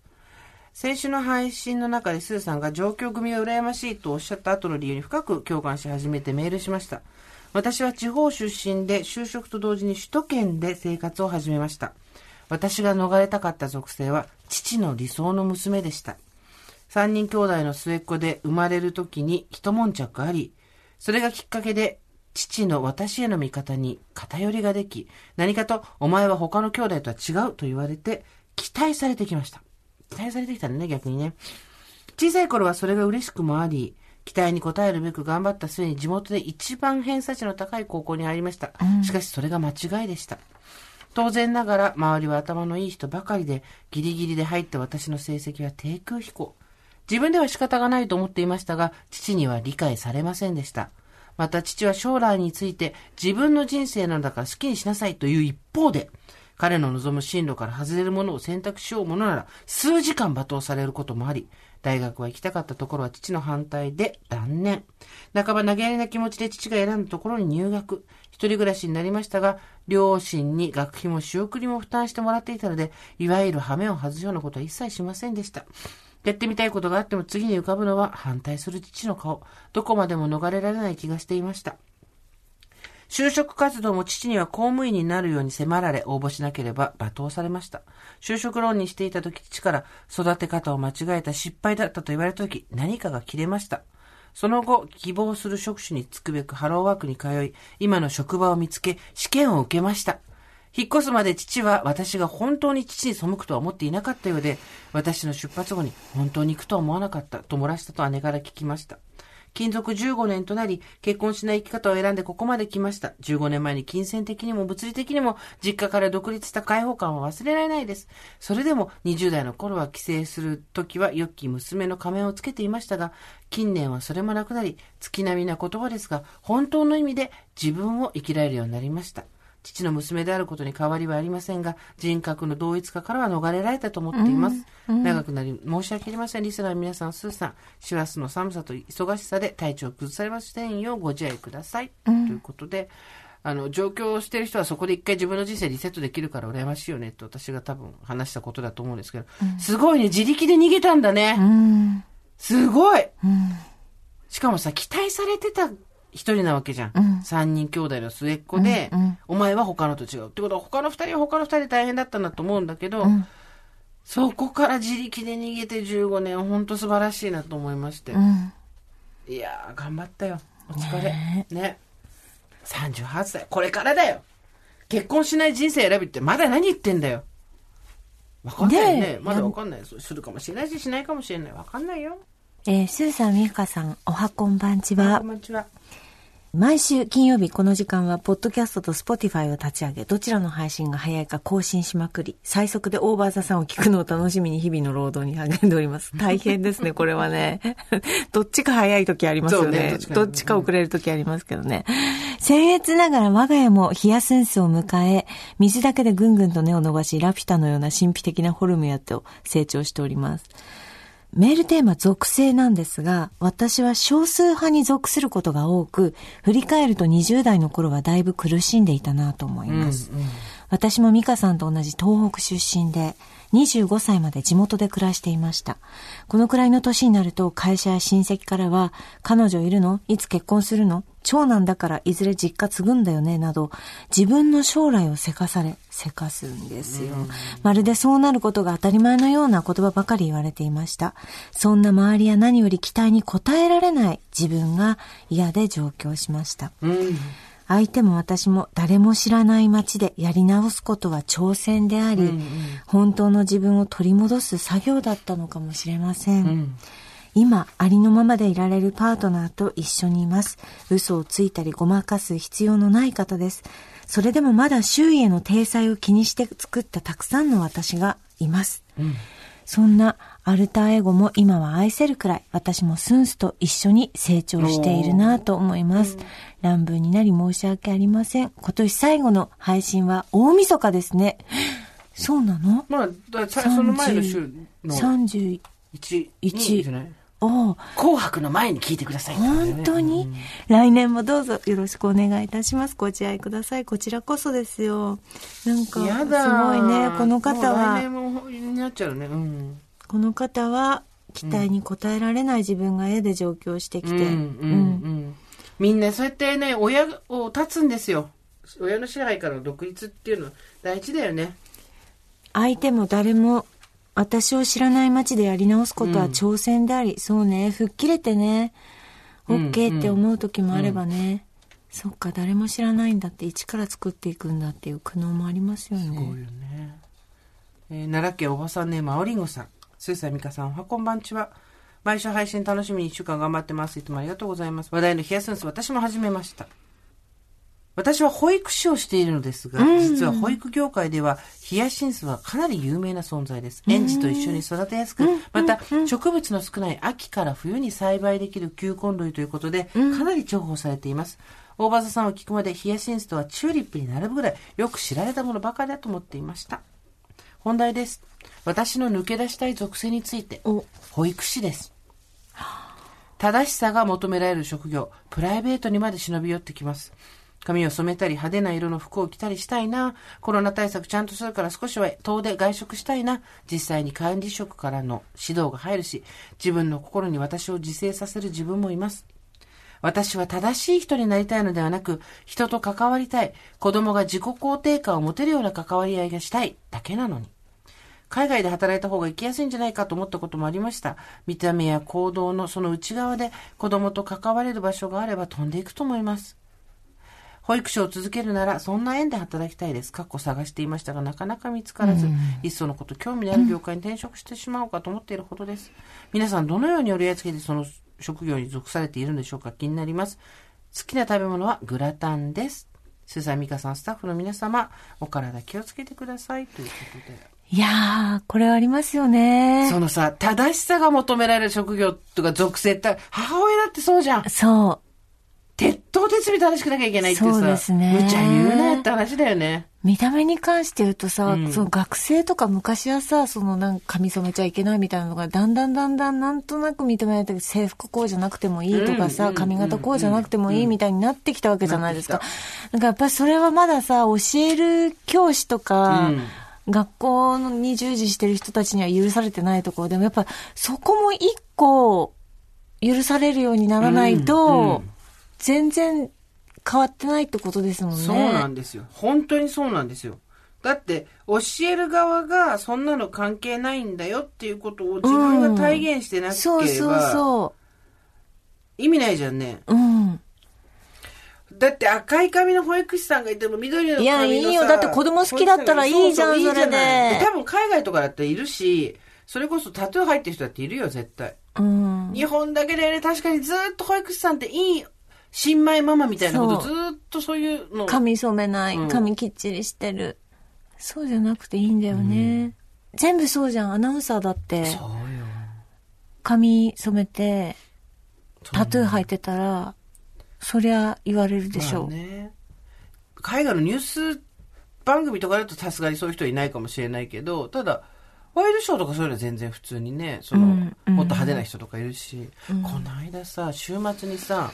先週の配信の中でスーさんが上京組が羨ましいとおっしゃった後の理由に深く共感し始めてメールしました。私は地方出身で就職と同時に首都圏で生活を始めました。私が逃れたかった属性は父の理想の娘でした。三人兄弟の末っ子で生まれる時に一悶着あり、それがきっかけで父の私への味方に偏りができ、何かとお前は他の兄弟とは違うと言われて期待されてきました。期待されてきたんだね、逆にね。小さい頃はそれが嬉しくもあり、期待に応えるべく頑張った末に地元で一番偏差値の高い高校に入りました。しかしそれが間違いでした。当然ながら周りは頭のいい人ばかりで、ギリギリで入った私の成績は低空飛行。自分では仕方がないと思っていましたが、父には理解されませんでした。また父は将来について自分の人生なんだから好きにしなさいという一方で、彼の望む進路から外れるものを選択しようものなら、数時間罵倒されることもあり、大学は行きたかったところは父の反対で断念。半ば投げやりな気持ちで父が選んだところに入学。一人暮らしになりましたが、両親に学費も仕送りも負担してもらっていたので、いわゆる羽目を外すようなことは一切しませんでした。やってみたいことがあっても次に浮かぶのは反対する父の顔。どこまでも逃れられない気がしていました。就職活動も父には公務員になるように迫られ応募しなければ罵倒されました。就職論にしていた時父から育て方を間違えた失敗だったと言われた時何かが切れました。その後、希望する職種に就くべくハローワークに通い、今の職場を見つけ、試験を受けました。引っ越すまで父は私が本当に父に背くとは思っていなかったようで、私の出発後に本当に行くとは思わなかったと漏らしたと姉から聞きました。勤続15年となり、結婚しない生き方を選んでここまで来ました。15年前に金銭的にも物理的にも実家から独立した解放感は忘れられないです。それでも20代の頃は帰省する時は良き娘の仮面をつけていましたが、近年はそれもなくなり、月並みな言葉ですが、本当の意味で自分を生きられるようになりました。父の娘であることに変わりはありませんが、人格の同一化からは逃れられたと思っています。長くなり申し訳ありません。リスナーの皆さん、スーさん、師走の寒さと忙しさで体調を崩されませんようご自愛ください。ということで、あの、上京してる人はそこで一回自分の人生リセットできるから羨ましいよねって私が多分話したことだと思うんですけど、すごいね、自力で逃げたんだね。うん。すごいうん。しかもさ、期待されてた一人なわけじゃん。うん三人兄弟の末っ子で、うんうんお前は他のと違う。ってことは他の二人は他の二人で大変だったんだと思うんだけど、うんそこから自力で逃げて15年、ほんと素晴らしいなと思いまして。うん。いやー、頑張ったよ。お疲れ。ね38歳。これからだよ。結婚しない人生選びってまだ何言ってんだよ。わかんないよねまだわかんない。するかもしれないし、しないかもしれない。わかんないよ。えー、スーさん、みゆかさん、おはこんばんちはこん。にちは。毎週金曜日この時間は、ポッドキャストと Spotify を立ち上げ、どちらの配信が早いか更新しまくり、最速で OVER THE SUN を聞くのを楽しみに日々の労働に励んでおります。大変ですね、これはね。どっちか早い時ありますよねね。どっちかどっちか遅れる時ありますけどね。僭越ながら我が家もヒヤセンスを迎え、水だけでぐんぐんと根を伸ばし、ラピュタのような神秘的なフォルムやと成長しております。メールテーマ属性なんですが、私は少数派に属することが多く、振り返ると20代の頃はだいぶ苦しんでいたなと思います。私も美香さんと同じ東北出身で、25歳まで地元で暮らしていました。このくらいの年になると会社や親戚からは、彼女いるの？いつ結婚するの？長男だからいずれ実家継ぐんだよね？など、自分の将来をせかされ、せかすんですよ。まるでそうなることが当たり前のような言葉ばかり言われていました。そんな周りや何より期待に応えられない自分が嫌で上京しました。うん。相手も私も誰も知らない街でやり直すことは挑戦であり、本当の自分を取り戻す作業だったのかもしれません。うん。今、ありのままでいられるパートナーと一緒にいます。嘘をついたりごまかす必要のない方です。それでもまだ周囲への体裁を気にして作ったたくさんの私がいます。そんなアルターエゴも今は愛せるくらい、私もスンスと一緒に成長しているなと思います。乱文になり申し訳ありません。今年最後の配信は大晦日ですね。そうなの？まあ、その前の週の ?31。1、一じゃない？紅白の前に聞いてくださいね本当に、来年もどうぞよろしくお願いいたします。ご自愛ください。こちらこそですよ。なんか、すごいね。この方は、年もになっちゃうね。うん。この方は、期待に応えられない自分が絵で上京してきて、うん、うん、うん。みんなそうやってね、親を立つんですよ。親の支配からの独立っていうのは大事だよね。相手も誰も私を知らない街でやり直すことは挑戦であり、そうね、吹っ切れてね、OK って思う時もあればね、そっか、誰も知らないんだって、一から作っていくんだっていう苦悩もありますよね。すごいよね。えー奈良県おばさんネームあおりんごさん。スーサミカさん、おはこんばんちは。毎週配信楽しみに一週間頑張ってます。いつもありがとうございます。話題のヒヤセンス、私も始めました。私は保育士をしているのですが、実は保育業界ではヒヤシンスはかなり有名な存在です。園児と一緒に育てやすく、また植物の少ない秋から冬に栽培できる球根類ということで、かなり重宝されています。大場さんを聞くまでヒヤシンスとはチューリップに並ぶぐらいよく知られたものばかりだと思っていました。本題です。私の抜け出したい属性についてお、保育士です。正しさが求められる職業、プライベートにまで忍び寄ってきます。髪を染めたり派手な色の服を着たりしたいな。コロナ対策ちゃんとするから少しは遠出外食したいな。実際に管理職からの指導が入るし、自分の心に私を自制させる自分もいます。私は正しい人になりたいのではなく、人と関わりたい。子供が自己肯定感を持てるような関わり合いがしたい。だけなのに。海外で働いた方が生きやすいんじゃないかと思ったこともありました。見た目や行動のその内側で子供と関われる場所があれば飛んでいくと思います。保育士を続けるなら、そんな園で働きたいです。か？っこ探していましたが、なかなか見つからず、いっそのこと興味のある業界に転職してしまおうかと思っているほどです。皆さん、どのように折り合いつけてその職業に属されているんでしょうか？気になります。好きな食べ物はグラタンです。スーザンミカさん、スタッフの皆様、お体気をつけてください。ということで。いやー、これありますよね。そのさ、正しさが求められる職業とか属性って、母親だってそうじゃん。そう。鉄頭鉄尾正しくなきゃいけないってさ。そうですね無茶言うなよって話だよね。見た目に関して言うとさ、うんその学生とか昔はさ、そのなんか髪染めちゃいけないみたいなのが、だんだんだんだんなんとなく認められて、制服こうじゃなくてもいいとかさ、うん髪型こうじゃなくてもいいみたいになってきたわけじゃないですか。なんかやっぱりそれはまださ、教える教師とか、うん学校に従事してる人たちには許されてないところでも、やっぱそこも一個許されるようにならないと、うんうん全然変わってないってことですもんね。そうなんですよ。本当にそうなんですよ。だって、教える側がそんなの関係ないんだよっていうことを自分が体現してなければ、そうそうそ意味ないじゃんね。う。うん。だって赤い髪の保育士さんがいても緑の髪のさいやいいよだって子供好きだったらいいじゃんそれでいいじゃない多分海外とかだったらいるし、それこそタトゥー入ってる人だっているよ、絶対。うん。日本だけでね、確かにずっと保育士さんっていい新米ママみたいなことずっとそういうの。髪染めない、うん髪きっちりしてる。そうじゃなくていいんだよね。全部そうじゃん。アナウンサーだって、そうよ。髪染めて、タトゥー入ってたら、そりゃ言われるでしょう。まあね。海外のニュース番組とかだとさすがにそういう人はいないかもしれないけど、ただ、ワイドショーとかそういうのは全然普通にね、その、うんうんもっと派手な人とかいるし、この間さ、週末にさ、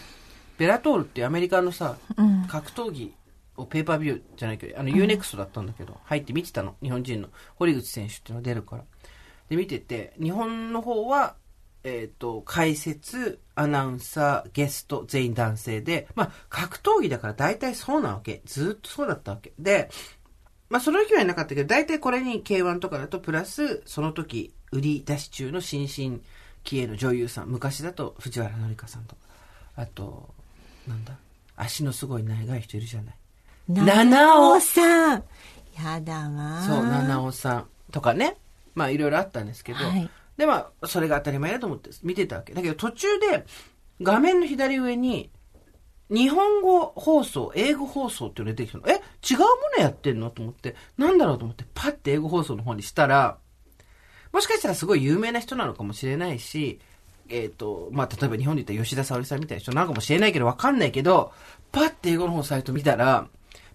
ベラトールってアメリカのさ、うん格闘技をペーパービューじゃないけど、あの UNEXT だったんだけど、入って見てたの。日本人の堀口選手っていうのが出るから。で、見てて、日本の方は、えっ、と、解説、アナウンサー、ゲスト、全員男性で、まあ、格闘技だから大体そうなわけ。ずっとそうだったわけ。で、まあ、その時はいなかったけど、大体これに K1 とかだと、プラス、その時、売り出し中の新進気鋭の女優さん。昔だと、藤原紀香さんとか。あと、なんだ？足のすごい長い人いるじゃない。七尾さんやだわ。そう、七尾さんとかね。まあ、いろいろあったんですけど。はいで、まあ、それが当たり前だと思って見てたわけ。だけど、途中で、画面の左上に、日本語放送、英語放送っていうのが出てきたの。え違うものやってんの？と思って、なんだろうと思って、パッて英語放送の方にしたら、もしかしたらすごい有名な人なのかもしれないし、えっ、と、まあ、例えば日本で言ったら吉田沙保里さんみたいな人なのかもしれないけど、わかんないけど、パッて英語の方サイト見たら、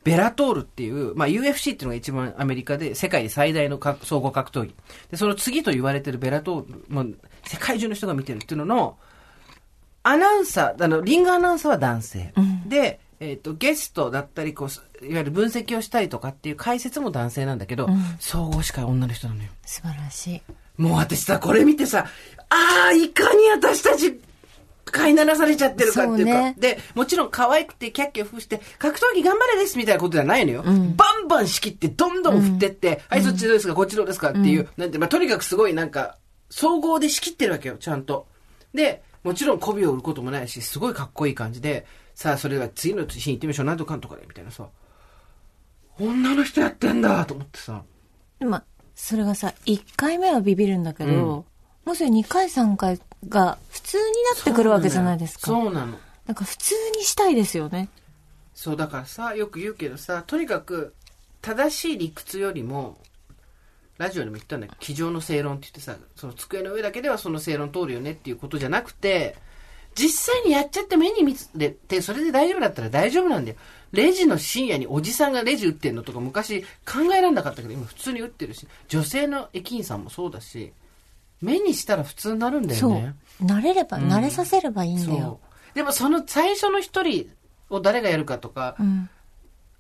ベラトールっていう、まあ、UFC っていうのが一番アメリカで世界で最大の格総合格闘技。で、その次と言われてるベラトール、もう世界中の人が見てるっていうのの、アナウンサー、あの、リングアナウンサーは男性。で、えっ、と、ゲストだったり、こう、いわゆる分析をしたりとかっていう解説も男性なんだけど、総合司会は女の人なのよ。素晴らしい。もう私さ、これ見てさ、ああ、いかに私たち、飼いならされちゃってるかっていうか。そうねで、もちろん可愛くてキャッキャふして、格闘技頑張れですみたいなことじゃないのよ。バンバン仕切って、どんどん振ってって、はい、そっちどうですか、こっちどうですかっていう、なんて、まあ、とにかくすごいなんか、総合で仕切ってるわけよ、ちゃんと。で、もちろん媚びを売ることもないし、すごいかっこいい感じで、さあ、それでは次のシーン行ってみましょう、なんとかんとかで、みたいなさ。女の人やってんだと思ってさ。まあ、それがさ、1回目はビビるんだけど、もうそれ2回3回が普通になってくるわけじゃないですか。そうなの。なんか普通にしたいですよね。そうだからさよく言うけどさとにかく正しい理屈よりもラジオでも言ったんだけど机上の正論って言ってさその机の上だけではその正論通るよねっていうことじゃなくて実際にやっちゃって目に見つれてそれで大丈夫だったら大丈夫なんだよレジの深夜におじさんがレジ打ってんのとか昔考えられなかったけど今普通に打ってるし女性の駅員さんもそうだし目にしたら普通になるんだよそうね。慣れれば、慣れさせればいいんだよ。でもその最初の一人を誰がやるかとか、うん。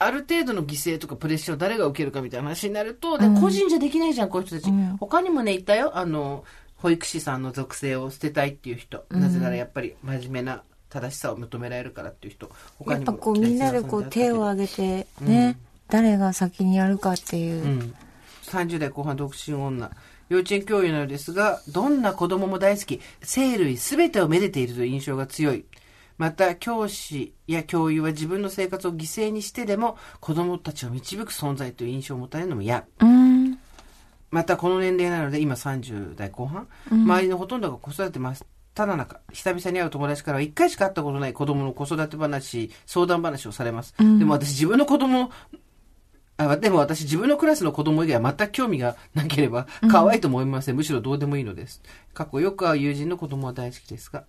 ある程度の犠牲とかプレッシャーを誰が受けるかみたいな話になると、で個人じゃできないじゃん、こういう人たち。うん他にもね、いたよ。あの、保育士さんの属性を捨てたいっていう人。なぜならやっぱり真面目な正しさを求められるからっていう人。他にもやっぱこうみんなでこう手を挙げてね、誰が先にやるかっていう。うん。30代後半独身女。幼稚園教諭のようですが、どんな子供も大好き、生類すべてをめでているという印象が強い。また、教師や教諭は自分の生活を犠牲にしてでも、子供たちを導く存在という印象を持たれるのも嫌。うん。また、この年齢なので、今30代後半、周りのほとんどが子育て真っただ中、久々に会う友達からは1回しか会ったことない子供の子育て話、相談話をされます。でも私自分の子供あでも私自分のクラスの子供以外は全く興味がなければ可愛いと思いません。むしろどうでもいいのです。過去よく会う友人の子供は大好きですが。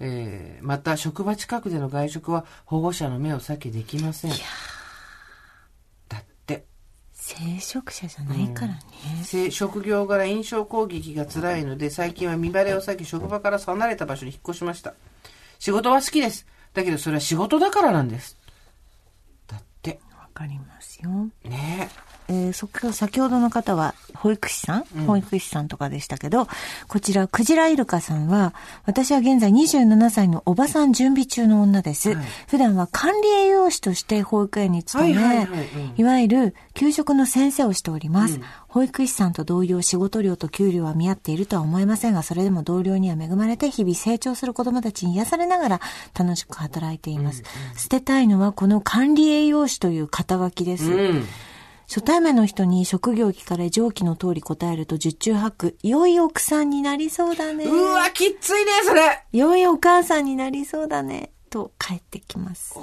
えー、また職場近くでの外食は保護者の目を避けできません。聖職者じゃないからね。せ職業柄印象攻撃が辛いので最近は見バレを避け職場から離れた場所に引っ越しました。仕事は好きです。だけどそれは仕事だからなんです。だって。わかりますよ。ねえーそこ先ほどの方は保育士さん、保育士さんとかでしたけど、こちら、クジライルカさんは、私は現在27歳のおばさん準備中の女です。はい普段は管理栄養士として保育園に勤め、はいはいはいうんいわゆる給食の先生をしております。保育士さんと同様仕事量と給料は見合っているとは思えませんが、それでも同僚には恵まれて日々成長する子供たちに癒されながら楽しく働いています。捨てたいのはこの管理栄養士という肩書きです。うん。初対面の人に職業を聞かれ上記の通り答えると十中八九、良い奥さんになりそうだね。うわ、きっついね、それ良いお母さんになりそうだね。と返ってきます。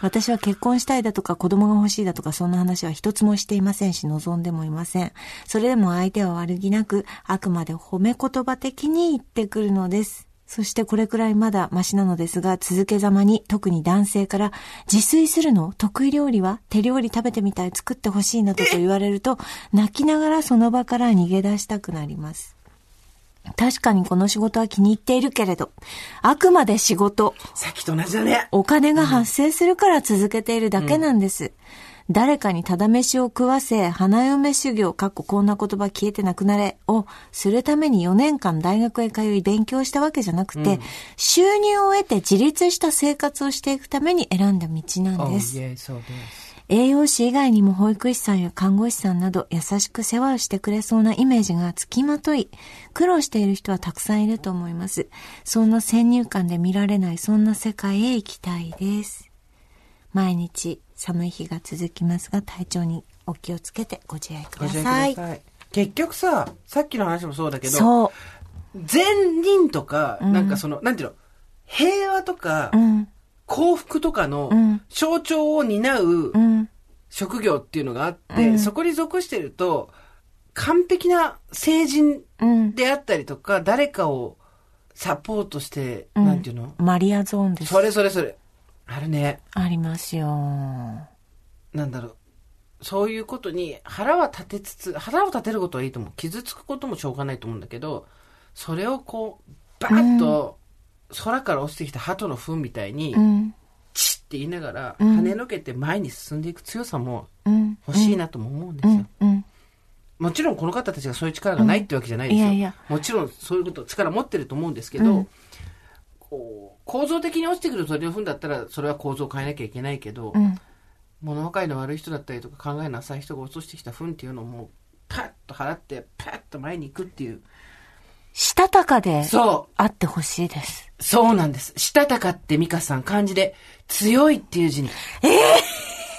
私は結婚したいだとか子供が欲しいだとかそんな話は一つもしていませんし望んでもいません。それでも相手は悪気なくあくまで褒め言葉的に言ってくるのです。そしてこれくらいまだマシなのですが、続けざまに特に男性から自炊するの得意料理は手料理食べてみたい作ってほしいなどと言われると、泣きながらその場から逃げ出したくなります。確かにこの仕事は気に入っているけれど、あくまで仕事、さっきと同じだね。お金が発生するから続けているだけなんです。誰かにただ飯を食わせ、花嫁修行、かっここんな言葉消えてなくなれ、をするために4年間大学へ通い勉強したわけじゃなくて、収入を得て自立した生活をしていくために選んだ道なんです。Oh, yeah, そうです。栄養士以外にも保育士さんや看護師さんなど優しく世話をしてくれそうなイメージがつきまとい、苦労している人はたくさんいると思います。そんな先入観で見られないそんな世界へ行きたいです。毎日寒い日が続きますが体調にお気をつけてご自愛ください。愛ください。結局さ、さっきの話もそうだけど。善人とか、んなんかその、なんていうの、平和とか、うん、幸福とかのうん象徴を担ううん、職業っていうのがあって、うんそこに属してると、完璧な成人うん。であったりとか、誰かをサポートして、うんなんていうの？マリアゾーンです。それそれそれ。あるね。ありますよ。なんだろう。そういうことに腹は立てつつ、腹を立てることはいいと思う。傷つくこともしょうがないと思うんだけど、それをこう、バーッと空から落ちてきた鳩の糞みたいに、うん、チッって言いながら、うん跳ねのけて前に進んでいく強さもうん。欲しいなとも思うんですよ。もちろんこの方たちがそういう力がないってわけじゃないですよ。うんいやいやもちろんそういうこと、力持ってると思うんですけど、うんこう構造的に落ちてくる鳥の糞だったら、それは構造を変えなきゃいけないけど、うん。物分かりの悪い人だったりとか考えの浅い人が落としてきた糞っていうのをもうパッと払ってパッと前に行くっていう。したたかでそあってほしいです。うそうなんです。したたかって美香さん漢字で強いっていう字に。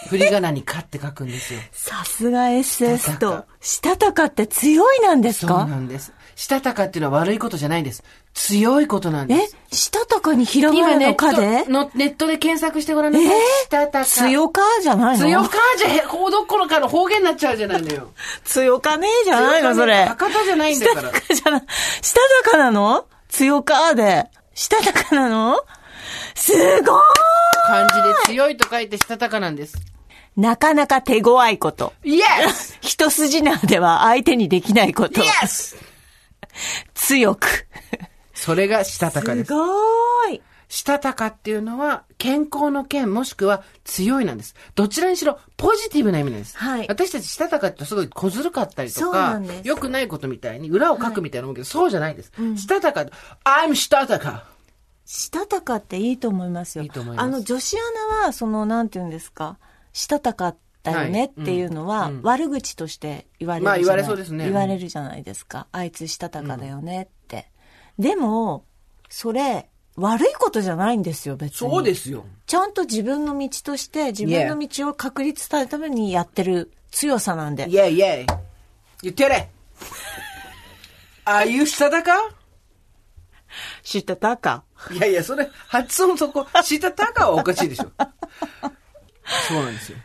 振り仮名にかって書くんですよ。さすが SS と。か。したたかって強いなんですそうかなんですしたたかっていうのは悪いことじゃないんです。強いことなんでえ？すしたたかにひらが今なのかで？のネットで検索してごらんなさい、え？ーしたたか。強かじゃないの？強かじゃへほどころかの方言になっちゃうじゃないのよ。強かねえじゃないのそれ。博多じゃないんだからしたたかじゃない。したたかなの？強かで。したたかなの？すごー漢字で強いと書いてしたたかなんです。いなかなか手強いこと。イエス一筋縄では相手にできないこと。イエス 強く。それがしたたかですす。ごーい。したたかっていうのは、健康の健もしくは強いなんです。どちらにしろポジティブな意味なんです。はい私たちしたたかってすごい小ずるかったりとか良くないことみたいに裏を書くみたいな思うけど、そうじゃないです。したたか、I'm したたか。したたかっていいと思いますよ。いいと思いますあの、女子アナは、その、なんて言うんですか、したたかだよねっていうのは、悪口として言われるじゃない、まあ言われそうですね言われるじゃないですか。あいつしたたかだよねって。でも、それ、悪いことじゃないんですよ、別に。そうですよ。ちゃんと自分の道として、自分の道を確立されるためにやってる強さなんで。イェイイェイ。言ってやれ。Are you したたか？したたか？いやいや、それ、発音そこ、したたかはおかしいでしょ。そうなんですよ。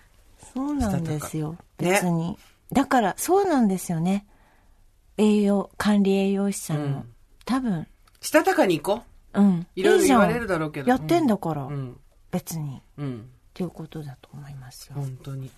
そうなんですよ。別に。だから、そうなんですよね。栄養、管理栄養士さんも。うん多分、したたかに行こうん。いろいろじゃん言われるだろうけどやってんだから、う。うん。別に。うん。っていうことだと思いますよ。本当に。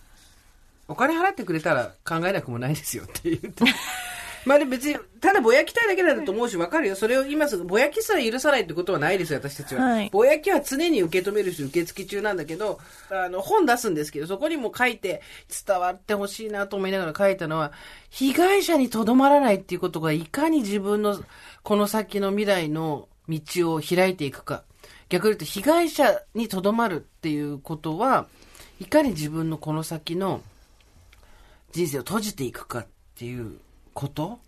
お金払ってくれたら考えなくもないですよって言って。まあでも別に、ただぼやきたいだけだと思うし、わかるよ。それを今すぐ、ぼやきすら許さないってことはないですよ、私たちは。はいぼやきは常に受け止めるし、受付中なんだけど、あの、本出すんですけど、そこにも書いて、伝わってほしいなと思いながら書いたのは、被害者にとどまらないっていうことが、いかに自分の、この先の未来の道を開いていくか。逆に言うと、被害者にとどまるっていうことは、いかに自分のこの先の人生を閉じていくかっていうこと？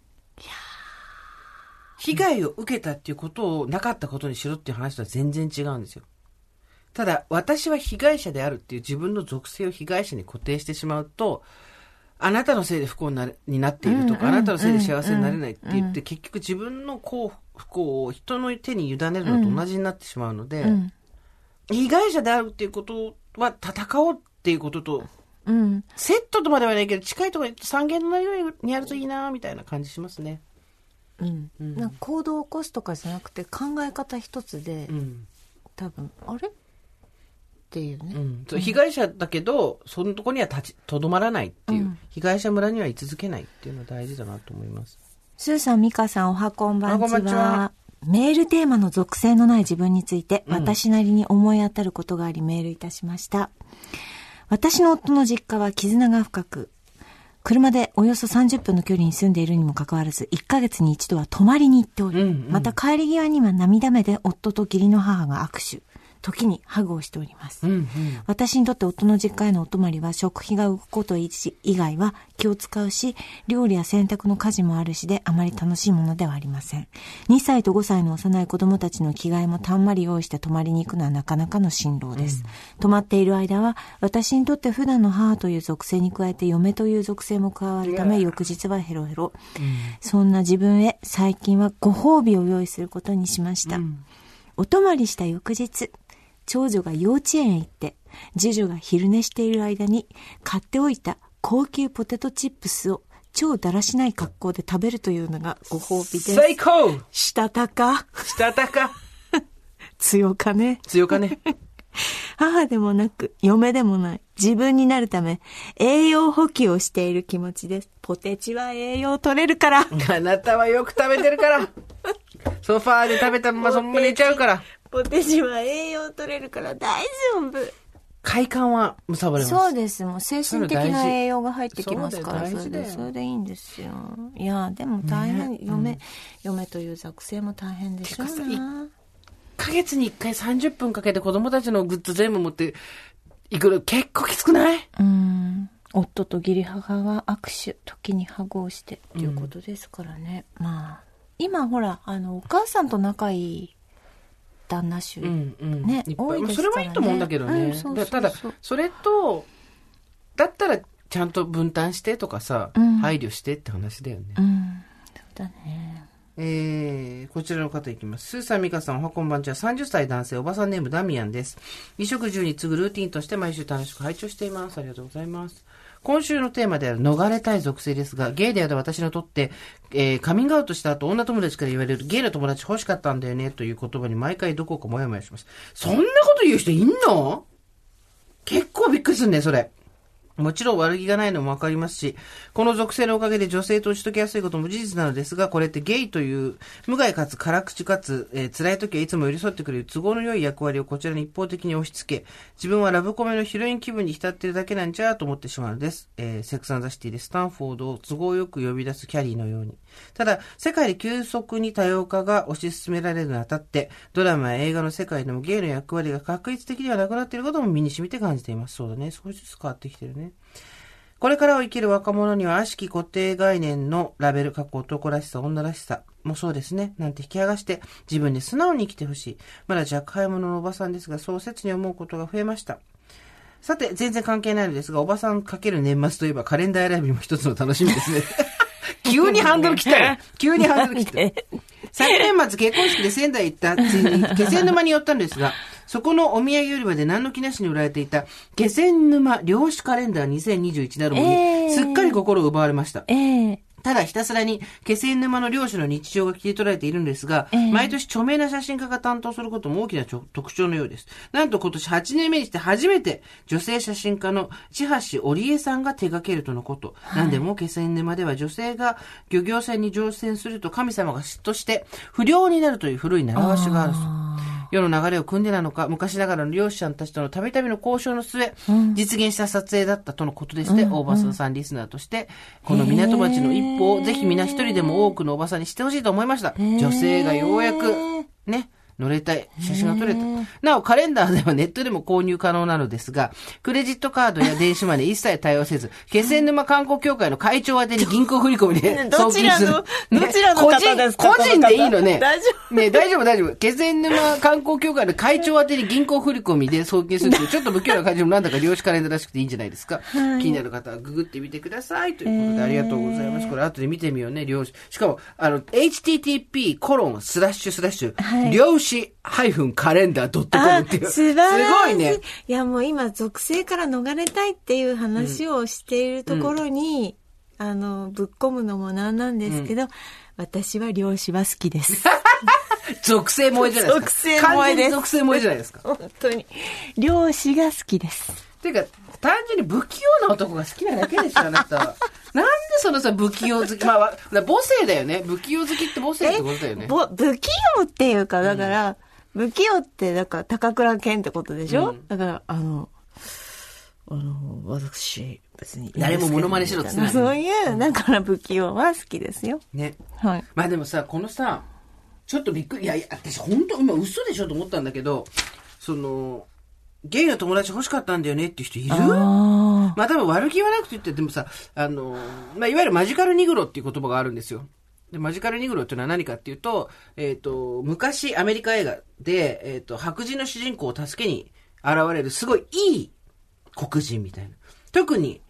被害を受けたっていうことをなかったことにしろっていう話とは全然違うんですよ。ただ、私は被害者であるっていう自分の属性を被害者に固定してしまうと、あなたのせいで不幸になるになっているとか、あなたのせいで幸せになれないって言って、結局自分の幸不幸を人の手に委ねるのと同じになってしまうので、うん。被害者であるっていうことは戦おうっていうことと、うん。セットとまではないけど、近いところに三軒のようにやるといいな、みたいな感じしますね。うん。うんなんか行動を起こすとかじゃなくて考え方一つで、うん。多分、あれ？っていうね。うん。被害者だけど、そのとこには立ち、とどまらないっていう、うん被害者村には居続けないっていうのは大事だなと思います。スーさん、ミカさん、おはこんばんちおは。メールテーマの属性のない自分について、うん私なりに思い当たることがありメールいたしました。私の夫の実家は絆が深く、車でおよそ30分の距離に住んでいるにもかかわらず、1ヶ月に一度は泊まりに行っており、うんうん。また帰り際には涙目で夫と義理の母が握手、時にハグをしております。うんうん。私にとって夫の実家へのお泊まりは食費が浮くこと以外は気を使うし、料理や洗濯の家事もあるしであまり楽しいものではありません。2歳と5歳の幼い子供たちの着替えもたんまり用意して泊まりに行くのはなかなかの辛労です。泊まっている間は、私にとって普段の母という属性に加えて嫁という属性も加わるため、翌日はヘロヘロ。そんな自分へ最近はご褒美を用意することにしました。お泊まりした翌日、長女が幼稚園へ行って、次女が昼寝している間に買っておいた高級ポテトチップスを超だらしない格好で食べるというのがご褒美です。最高したたか、したたか 強かね。強かね。母でもなく、嫁でもない。自分になるため、栄養補給をしている気持ちです。ポテチは栄養取れるから。あなたはよく食べてるから。ソファーで食べたままそのまま寝ちゃうから。ポテチは栄養取れるから大丈夫。快感は貪れます。そうです。もう精神的な栄養が入ってきますから、それで、それでいいんですよ。いや、でも大変、ね嫁、嫁という属性も大変でしょうな。1ヶ月に1回30分かけて子供たちのグッズ全部持って行くの結構きつくない？うん。夫と義理母が握手、時にハグをしてっていうことですからね。まあ、今ほら、あの、お母さんと仲いい旦那衆。うんうん。ねいですねそれはいいと思うんだけどね。ただ、それと、だったらちゃんと分担してとかさ、うん配慮してって話だよね。うん。そうだね。えー、こちらの方いきます。スーさん、ミカさん、おはこんばんちは。30歳男性、おばさんネームダミアンです。衣食住に次ぐルーティンとして毎週楽しく拝聴しています。ありがとうございます。今週のテーマである逃れたい属性ですが、ゲイである私にとって、えーカミングアウトした後、女友達から言われるゲイの友達欲しかったんだよね、という言葉に毎回どこかモヤモヤします。そんなこと言う人いんの？結構びっくりすんね、それ。もちろん悪気がないのもわかりますし、この属性のおかげで女性と打ち解けやすいことも事実なのですが、これってゲイという無害かつ辛口かつ、えー辛い時はいつも寄り添ってくれる都合の良い役割をこちらに一方的に押し付け、自分はラブコメのヒロイン気分に浸ってるだけなんじゃと思ってしまうのです。えーセックスザシティでスタンフォードを都合よく呼び出すキャリーのように。ただ、世界で急速に多様化が推し進められるにあたって、ドラマや映画の世界でもゲイの役割が確率的ではなくなっていることも身に染みて感じています。そうだね。少しずつ変わってきてるね。これからを生きる若者には悪しき固定概念のラベル、過去男らしさ、女らしさもそうですね。なんて引き剥がして自分で素直に生きてほしい。まだ若輩者のおばさんですが、そう切に思うことが増えました。さて、全然関係ないのですが、おばさんかける年末といえばカレンダー選びも一つの楽しみですね。急にハンドル切ったよ。急にハンドル切った。昨年末結婚式で仙台行ったついに気仙沼に寄ったんですが、そこのお土産売り場で何の気なしに売られていた気仙沼漁師カレンダー2021なるものえーにすっかり心を奪われました。ええただひたすらに気仙沼の漁師の日常が切り取られているんですが、ええ毎年著名な写真家が担当することも大きな特徴のようです。なんと今年8年目にして初めて女性写真家の千橋織江さんが手掛けるとのこと。なんでも気仙沼では女性が漁業船に乗船すると神様が嫉妬して不良になるという古い習わしがあるそう。世の流れを組んでなのか、昔ながらの漁師さんたちとのたびたびの交渉の末、実現した撮影だったとのことでして、大場さんリスナーとして、この港町の一歩をぜひ皆一人でも多くのおばさんにしてほしいと思いました。女性がようやく、ね、乗れたい写真が撮れた。なお、カレンダーではネットでも購入可能なのですが、クレジットカードや電子マネー一切対応せず、気仙沼観光協会の会長宛てに銀行振り込みでどちらの送金するどちらの方ですか？個人個人でいいのね。大丈夫ね大丈夫大丈夫。気仙沼観光協会の会長宛てに銀行振り込みで送金するという、ちょっと不器用な感じもなんだか漁師カレンダーらしくていいんじゃないですか？気になる方はググってみてください。ということでありがとうございます。これ後で見てみようね、漁師。しかも、あの、http コロンスラッシュスラッシュ、はい漁子カレンダー .com っていう。素晴らしい。すごいね。いや、もう今、属性から逃れたいっていう話をしているところに、あの、ぶっ込むのもなんなんですけど、私は漁師は好きです。属性萌えじゃないですか。属性萌えです属性萌えじゃないですか。本当に。漁師が好きです。ていうか、単純に不器用な男が好きなだけでしょ、あなたは。なんでそのさ、不器用好き、まあ、わ母性だよね。不器用好きって母性ってことだよね。ぼ不器用っていうか、だから、不器用って、だから、高倉健ってことでしょ、うんだから、あの、あの、私、別に。誰もモノマネしろってないそういう、だから不器用は好きですよ。ね。はい。まあでもさ、このさ、ちょっとびっくり、いやいや、私本当今嘘でしょと思ったんだけど、その、ゲイの友達欲しかったんだよねっていう人いる？あまあ多分悪気はなくて言って、でもさ、あの、まあいわゆるマジカルニグロっていう言葉があるんですよ。で、マジカルニグロっていうのは何かっていうと、えっ、と、昔アメリカ映画で、えっ、と、白人の主人公を助けに現れるすごいいい黒人みたいな。特に、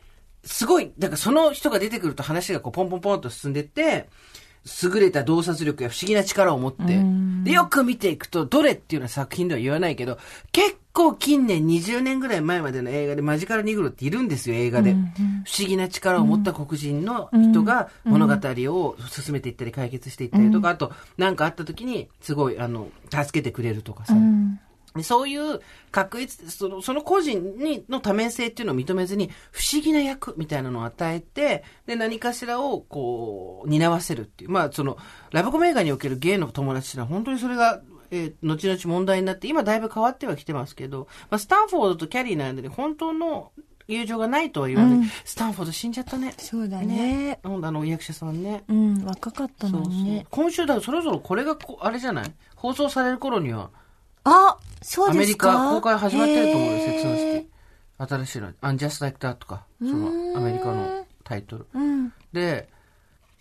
すごい、だからその人が出てくると話がこうポンポンポンと進んでって、優れた洞察力や不思議な力を持って、で、よく見ていくと、どれっていうような作品では言わないけど、結構近年20年ぐらい前までの映画でマジカルニグロっているんですよ、映画で。不思議な力を持った黒人の人が物語を進めていったり解決していったりとか、あと、なんかあった時に、すごい、あの、助けてくれるとかさ。でそういう確率、その、その個人に、の多面性っていうのを認めずに、不思議な役みたいなのを与えて、で、何かしらを、こう、担わせるっていう。まあ、その、ラブコメ映画におけるゲイの友達っていうのは、本当にそれが、えー後々問題になって、今だいぶ変わってはきてますけど、まあ、スタンフォードとキャリーの間に本当の友情がないとは言わない。スタンフォード死んじゃったね。そうだね。ほんとあの、お役者さんね。うん、若かったそうそうのにね。今週だからそろそろこれがこ、あれじゃない？放送される頃には、あ、そうアメリカ公開始まってると思うよ、セックスのシティ。新しいの。アンジャス・ライク・ダーとか、そのアメリカのタイトル。うん。で、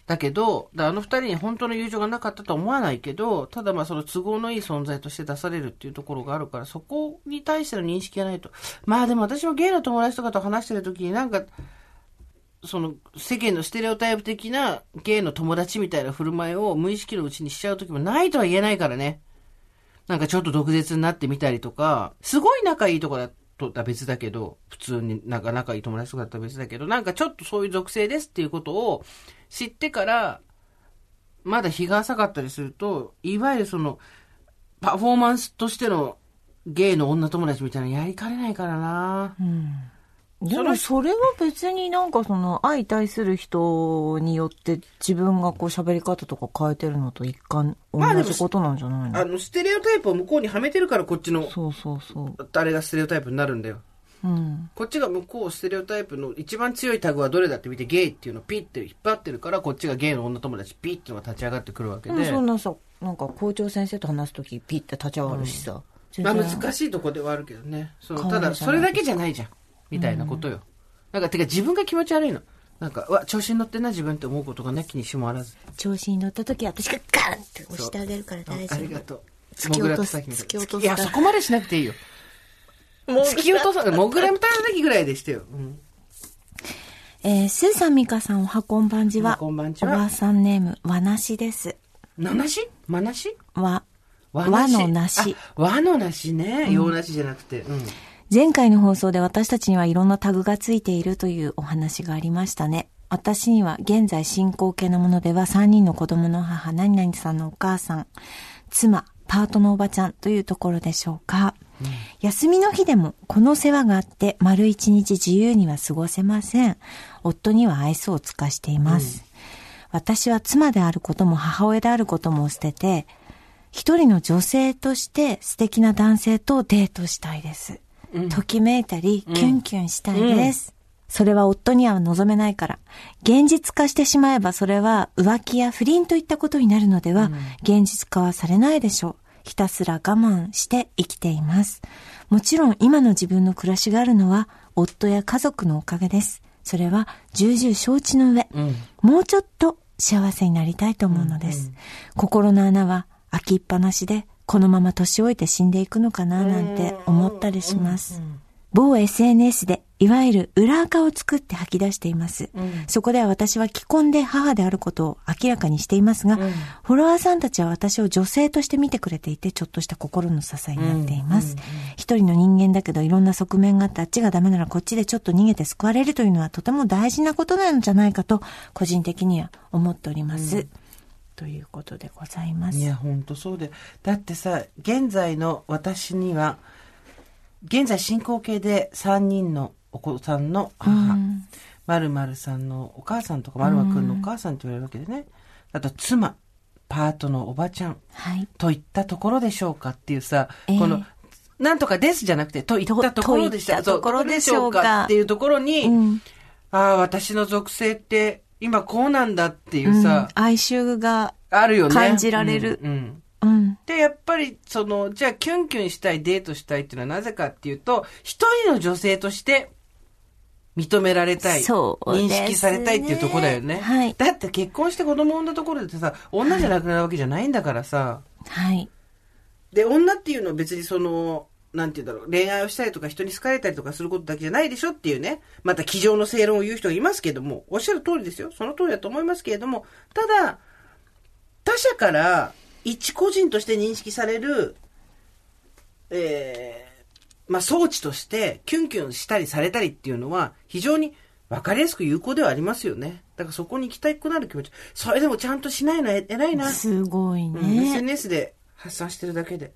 だけど、だあの二人に本当の友情がなかったとは思わないけど、ただまあその都合のいい存在として出されるっていうところがあるから、そこに対しての認識がないと。まあでも私もゲイの友達とかと話してる時になんか、その世間のステレオタイプ的なゲイの友達みたいな振る舞いを無意識のうちにしちゃう時もないとは言えないからね。なんかちょっと毒舌になってみたりとか、すごい仲いいとこだとは別だけど、普通になんか仲いい友達とかだったら別だけど、なんかちょっとそういう属性ですっていうことを知ってから、まだ日が浅かったりすると、いわゆるその、パフォーマンスとしてのゲイの女友達みたいなのやりかねないからな。うんでもそれは別になんかその相対する人によって自分がこう喋り方とか変えてるのと一貫同じことなんじゃないの、あの、ステレオタイプを向こうにはめてるからこっちの、そうそうそう。あれがステレオタイプになるんだよ。うん。こっちが向こうステレオタイプの一番強いタグはどれだって見てゲイっていうのをピッて引っ張ってるからこっちがゲイの女友達ピッってのが立ち上がってくるわけで。そんなさ、なんか校長先生と話すときピッて立ち上がるしさ。全まあ然難しいとこではあるけどね。そただそれだけじゃないじゃん。みたいなことよ。なんかてか自分が気持ち悪いの。なんか、うわ、調子に乗ってんな自分って思うことがなきにしもあらず。調子に乗ったとき私がガンって押してあげるから大丈夫。ありがとう。突き落とす突き落とすいや、そこまでしなくていいよ。突き落とさ、モグラ叩きぐらいでしてよ。うん。えー、スーさん、ミカさん、おはこんばんちは。おはこんばんちはおばあさんネーム、和なしです。ななし？まなし？和。和和のなし。あ和のなしね。洋なしじゃなくて。うん。前回の放送で私たちにはいろんなタグがついているというお話がありましたね。私には現在進行形のものでは3人の子供の母、何々さんのお母さん、妻、パートのおばちゃんというところでしょうか。休みの日でもこの世話があって丸一日自由には過ごせません。夫には愛想を尽かしています。私は妻であることも母親であることも捨てて、一人の女性として素敵な男性とデートしたいです。ときめいたり、キュンキュンしたいです。それは夫には望めないから。現実化してしまえばそれは浮気や不倫といったことになるのでは、現実化はされないでしょう。ひたすら我慢して生きています。もちろん今の自分の暮らしがあるのは夫や家族のおかげです。それは重々承知の上、もうちょっと幸せになりたいと思うのです。心の穴は開きっぱなしで、このまま年老いて死んでいくのかななんて思ったりします。某 SNS でいわゆる裏垢を作って吐き出しています。そこでは私は既婚で母であることを明らかにしていますが、フォロワーさんたちは私を女性として見てくれていて、ちょっとした心の支えになっています。一人の人間だけどいろんな側面があって、あっちがダメならこっちでちょっと逃げて救われるというのはとても大事なことなんじゃないかと、個人的には思っております。ということでございます。いや、ほんとそうで。だってさ、現在の私には、現在進行形で3人のお子さんの母、まるまるさんのお母さんとか、まるまくんのお母さんって言われるわけでね。あと、妻、パートのおばちゃん、はい。といったところでしょうかっていうさ、ええこの、なんとかですじゃなくて、といったところでしょうかっていうところに、うんああ、私の属性って今こうなんだっていうさ、うん哀愁が、あるよね。感じられるうんうんうん。で、やっぱり、その、じゃあ、キュンキュンしたい、デートしたいっていうのはなぜかっていうと、一人の女性として認められたい。ね認識されたいっていうところだよね。はいだって結婚して子供産んだところでさ、女じゃなくなるわけじゃないんだからさ。はい。で、女っていうのは別にその、なんて言うんだろう、恋愛をしたりとか人に好かれたりとかすることだけじゃないでしょっていうね。また、机上の正論を言う人がいますけども、おっしゃる通りですよ。その通りだと思いますけれども、ただ、他者から一個人として認識される、えー、まあ、装置として、キュンキュンしたりされたりっていうのは、非常に分かりやすく有効ではありますよね。だからそこに行きたくなる気持ち。それでもちゃんとしないのは偉いな。すごいね。うん、SNS で発散してるだけで。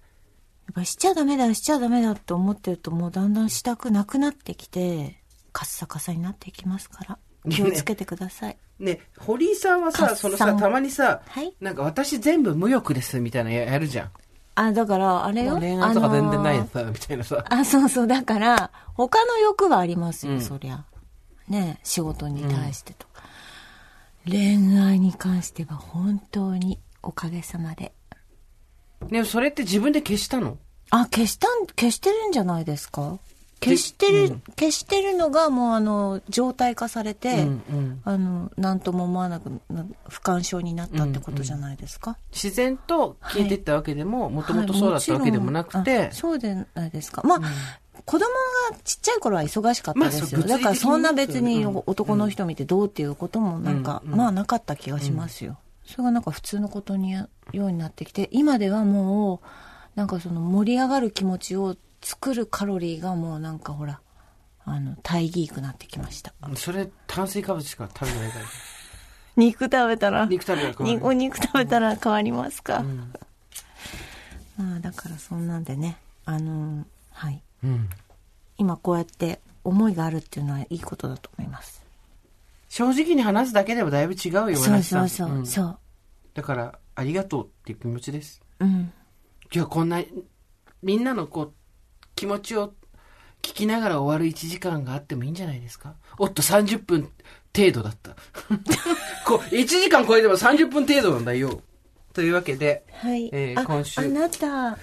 ぱしちゃダメだ、しちゃダメだって思ってるともうだんだんしたくなくなってきて、カッサカサになっていきますから。気をつけてください。ね、堀井さんはさ、そのさ、たまにさ、はいなんか私全部無欲ですみたいなのややるじゃん。あ、だから、あれよ？恋愛とか全然ないあのーみたいなさ。あ、そうそう。だから、他の欲はありますよ、うんそりゃ。ね仕事に対してとか。恋愛に関しては本当におかげさまで。ね、それって自分で消したの？あ、消したん、消してるんじゃないですか？消してる、消してるのがもうあの、状態化されて、うんうん。あの、なんとも思わなくな、不干渉になったってことじゃないですか、自然と消えてったわけでも、もともとそうだったわけでもなくて。はいもちろんあ、そうでないですか。まあ、子供がちっちゃい頃は忙しかったですよ。まあだからそんな別に男の人見てどうっていうこともなんか、うんうん。まあなかった気がしますよ。それがなんか普通のことにようになってきて、今ではもう、なんかその盛り上がる気持ちを作るカロリーがもうなんかほら、あの、大義ークなってきました。それ炭水化物しか食べてないから。肉食べたら、肉食べたらお肉食べたら変わりますか？んまあだからそんなんでね、あのはい。うん。今こうやって思いがあるっていうのはいいことだと思います。正直に話すだけでもだいぶ違うよ、そうそうそう、んそう。だから、ありがとうっていう気持ちです。うん。今日こんな、みんなのこう、気持ちを聞きながら終わる1時間があってもいいんじゃないですか？おっと、30分程度だった。こう、1時間超えても30分程度なんだよ。というわけで、はい。あえー今週あなた、はい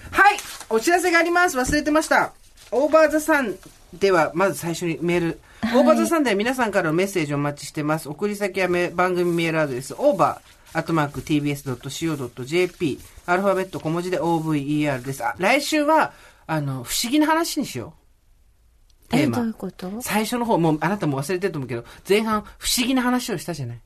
お知らせがあります忘れてましたオーバーザさんでは、まず最初にメール。オーバーザさんでは皆さんからのメッセージをお待ちしてます。送り先はめ番組メールアドレス、over アットマーク tbs.co.jp アルファベット小文字で over です。あ、来週は、あの、不思議な話にしよう。テえ、ーどういうマ。こと？最初の方、もうあなたも忘れてると思うけど、前半不思議な話をしたじゃない？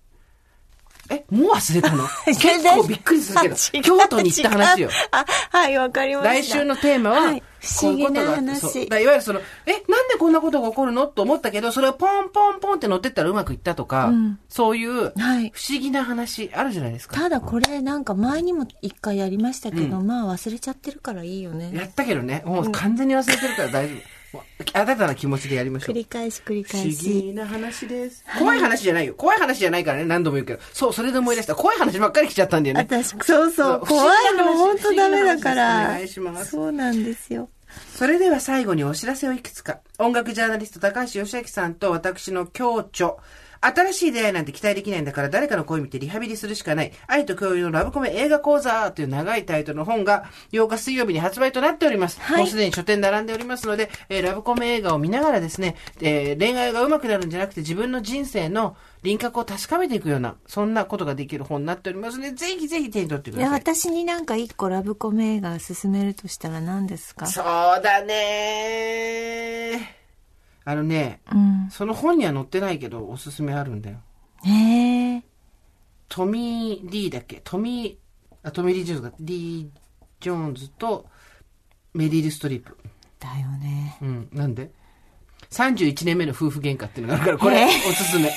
え、もう忘れたの？結構びっくりするけど、京都に行った話よ。あ、はい、わかりました。来週のテーマは、はい不思議な話いわゆるその、え、なんでこんなことが起こるのと思ったけど、それをポンポンポンって乗ってったらうまくいったとか、うんそういうはい不思議な話あるじゃないですか。ただこれなんか前にも一回やりましたけど、まあ忘れちゃってるからいいよね。やったけどね、もう完全に忘れてるから大丈夫。新たな気持ちでやりましょう。繰り返し繰り不思返し。議な話です。怖い話じゃないよ。怖い話じゃないからね、何度も言うけど。そう、それで思い出した。怖い話ばっかり来ちゃったんだよね。私、そうそう、怖いの本当ダメだから。お願いしますそうなんですよ。それでは最後にお知らせをいくつか。音楽ジャーナリスト高橋義明さんと私の共著。新しい出会いなんて期待できないんだから誰かの声見てリハビリするしかない。愛と共有のラブコメ映画講座という長いタイトルの本が8日水曜日に発売となっております。はいもうすでに書店並んでおりますので、えーラブコメ映画を見ながらですね、えー恋愛が上手くなるんじゃなくて自分の人生の輪郭を確かめていくような、そんなことができる本になっておりますので、ぜひぜひ手に取ってくいや、ださい。私になんか一個ラブコメ映画勧めるとしたら何ですか？そうだねあのね、うん。その本には載ってないけど、おすすめあるんだよ。へえ。トミー・リーだっけ？トミー、あ、トミー・リー・ジョーンズか。リー・ジョーンズとメリル・ストリップ。だよね。うん。なんで ?31 年目の夫婦喧嘩っていうのがあるから、これ、えおすすめ。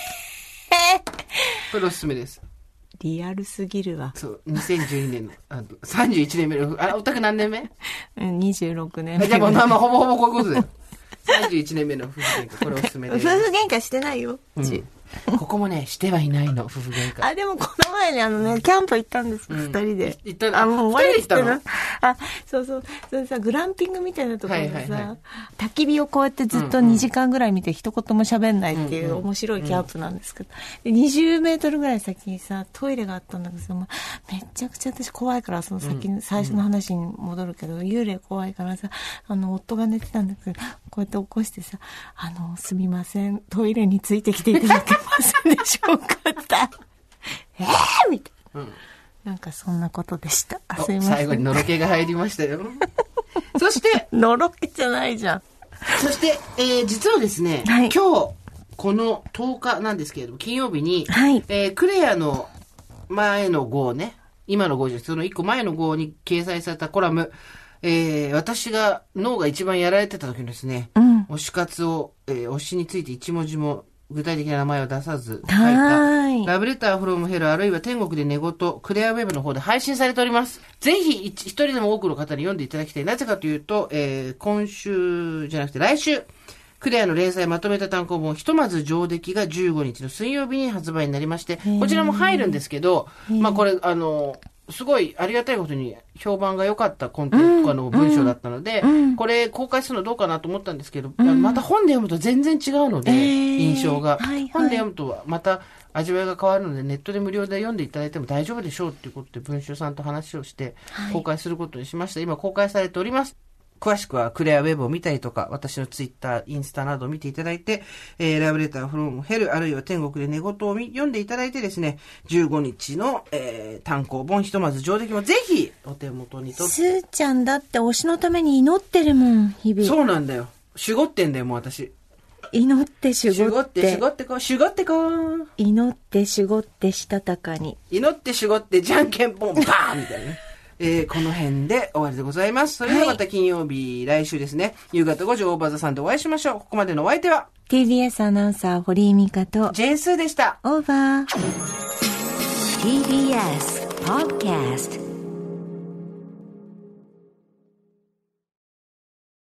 これおすすめです。リアルすぎるわ。そう、2012年の、あ31年目のあ、おたく何年目？うん、26年あじゃあもう、まあまあ、ほぼほぼこういうことだよ。31年目の夫婦喧嘩、これおすすめ夫で婦喧嘩してないよ。うち。うんここもね、してはいないの、夫婦喧嘩。あ、でもこの前にあのね、キャンプ行ったんです。よ、うん。二人で。行ったの？あ、もう終わり二人で行ったの？あ、そうそう。それさ、グランピングみたいなところではいはいはさ、焚き火をこうやってずっとうんうん。2時間ぐらい見て一言も喋んないっていう面白いキャンプなんですけど、で20メートルぐらい先にさ、トイレがあったんだけどさ、もうめっちゃくちゃ私怖いから、その先に、最初の話に戻るけど、幽霊怖いからさ、あの、夫が寝てたんだけど、こうやって起こしてさ、あの、すみません、トイレについてきていただけませんでしょうか？って。えーみたいな。うんなんかそんなことでした？すいません。最後にのろけが入りましたよ。そして、のろけじゃないじゃん。そして、えー実はですね、はい今日、この10日なんですけれども、金曜日に、はいえークレアの前の号ね、今の号じゃその1個前の号に掲載されたコラム、えー私が脳が一番やられてた時のですね、うん。推し活を、えー推しについて一文字も具体的な名前を出さず書いはた。ラブレターフロムヘルあるいは天国で寝言、クレアウェブの方で配信されております。ぜひ一一人でも多くの方に読んでいただきたい。なぜかというと、えー今週じゃなくて来週、クレアの連載まとめた単行本、ひとまず上出来が15日の水曜日に発売になりまして、こちらも入るんですけど、まあこれ、あの、すごいありがたいことに評判が良かったコンテンツ、あの文章だったので、これ公開するのどうかなと思ったんですけど、また本で読むと全然違うので、えー。印象が。本で読むとまた味わいが変わるのでネットで無料で読んでいただいても大丈夫でしょうっていうことで文集さんと話をして公開することにしました。今公開されております。詳しくはクレアウェブを見たりとか、私のツイッター、インスタなどを見ていただいて、えー、ラブレターフロムヘル、あるいは天国で寝言を見読んでいただいてですね、15日の、えー、単行本ひとまず上出来もぜひお手元にとって。すーちゃんだって推しのために祈ってるもん、日々。そうなんだよ。守護ってんだよ、もう私。祈って守護って、て守護ってこう、守護ってこう。祈って守護ってしたたかに。祈って守護ってじゃんけんぽんバーンみたいなね。えー、この辺で終わりでございます。それではまた金曜日、来週ですね、夕方5時オーバーザさんでお会いしましょう。ここまでのお相手は、TBS アナウンサー、堀井美香と、ジェーンスーでした。オーバー。TBS Podcast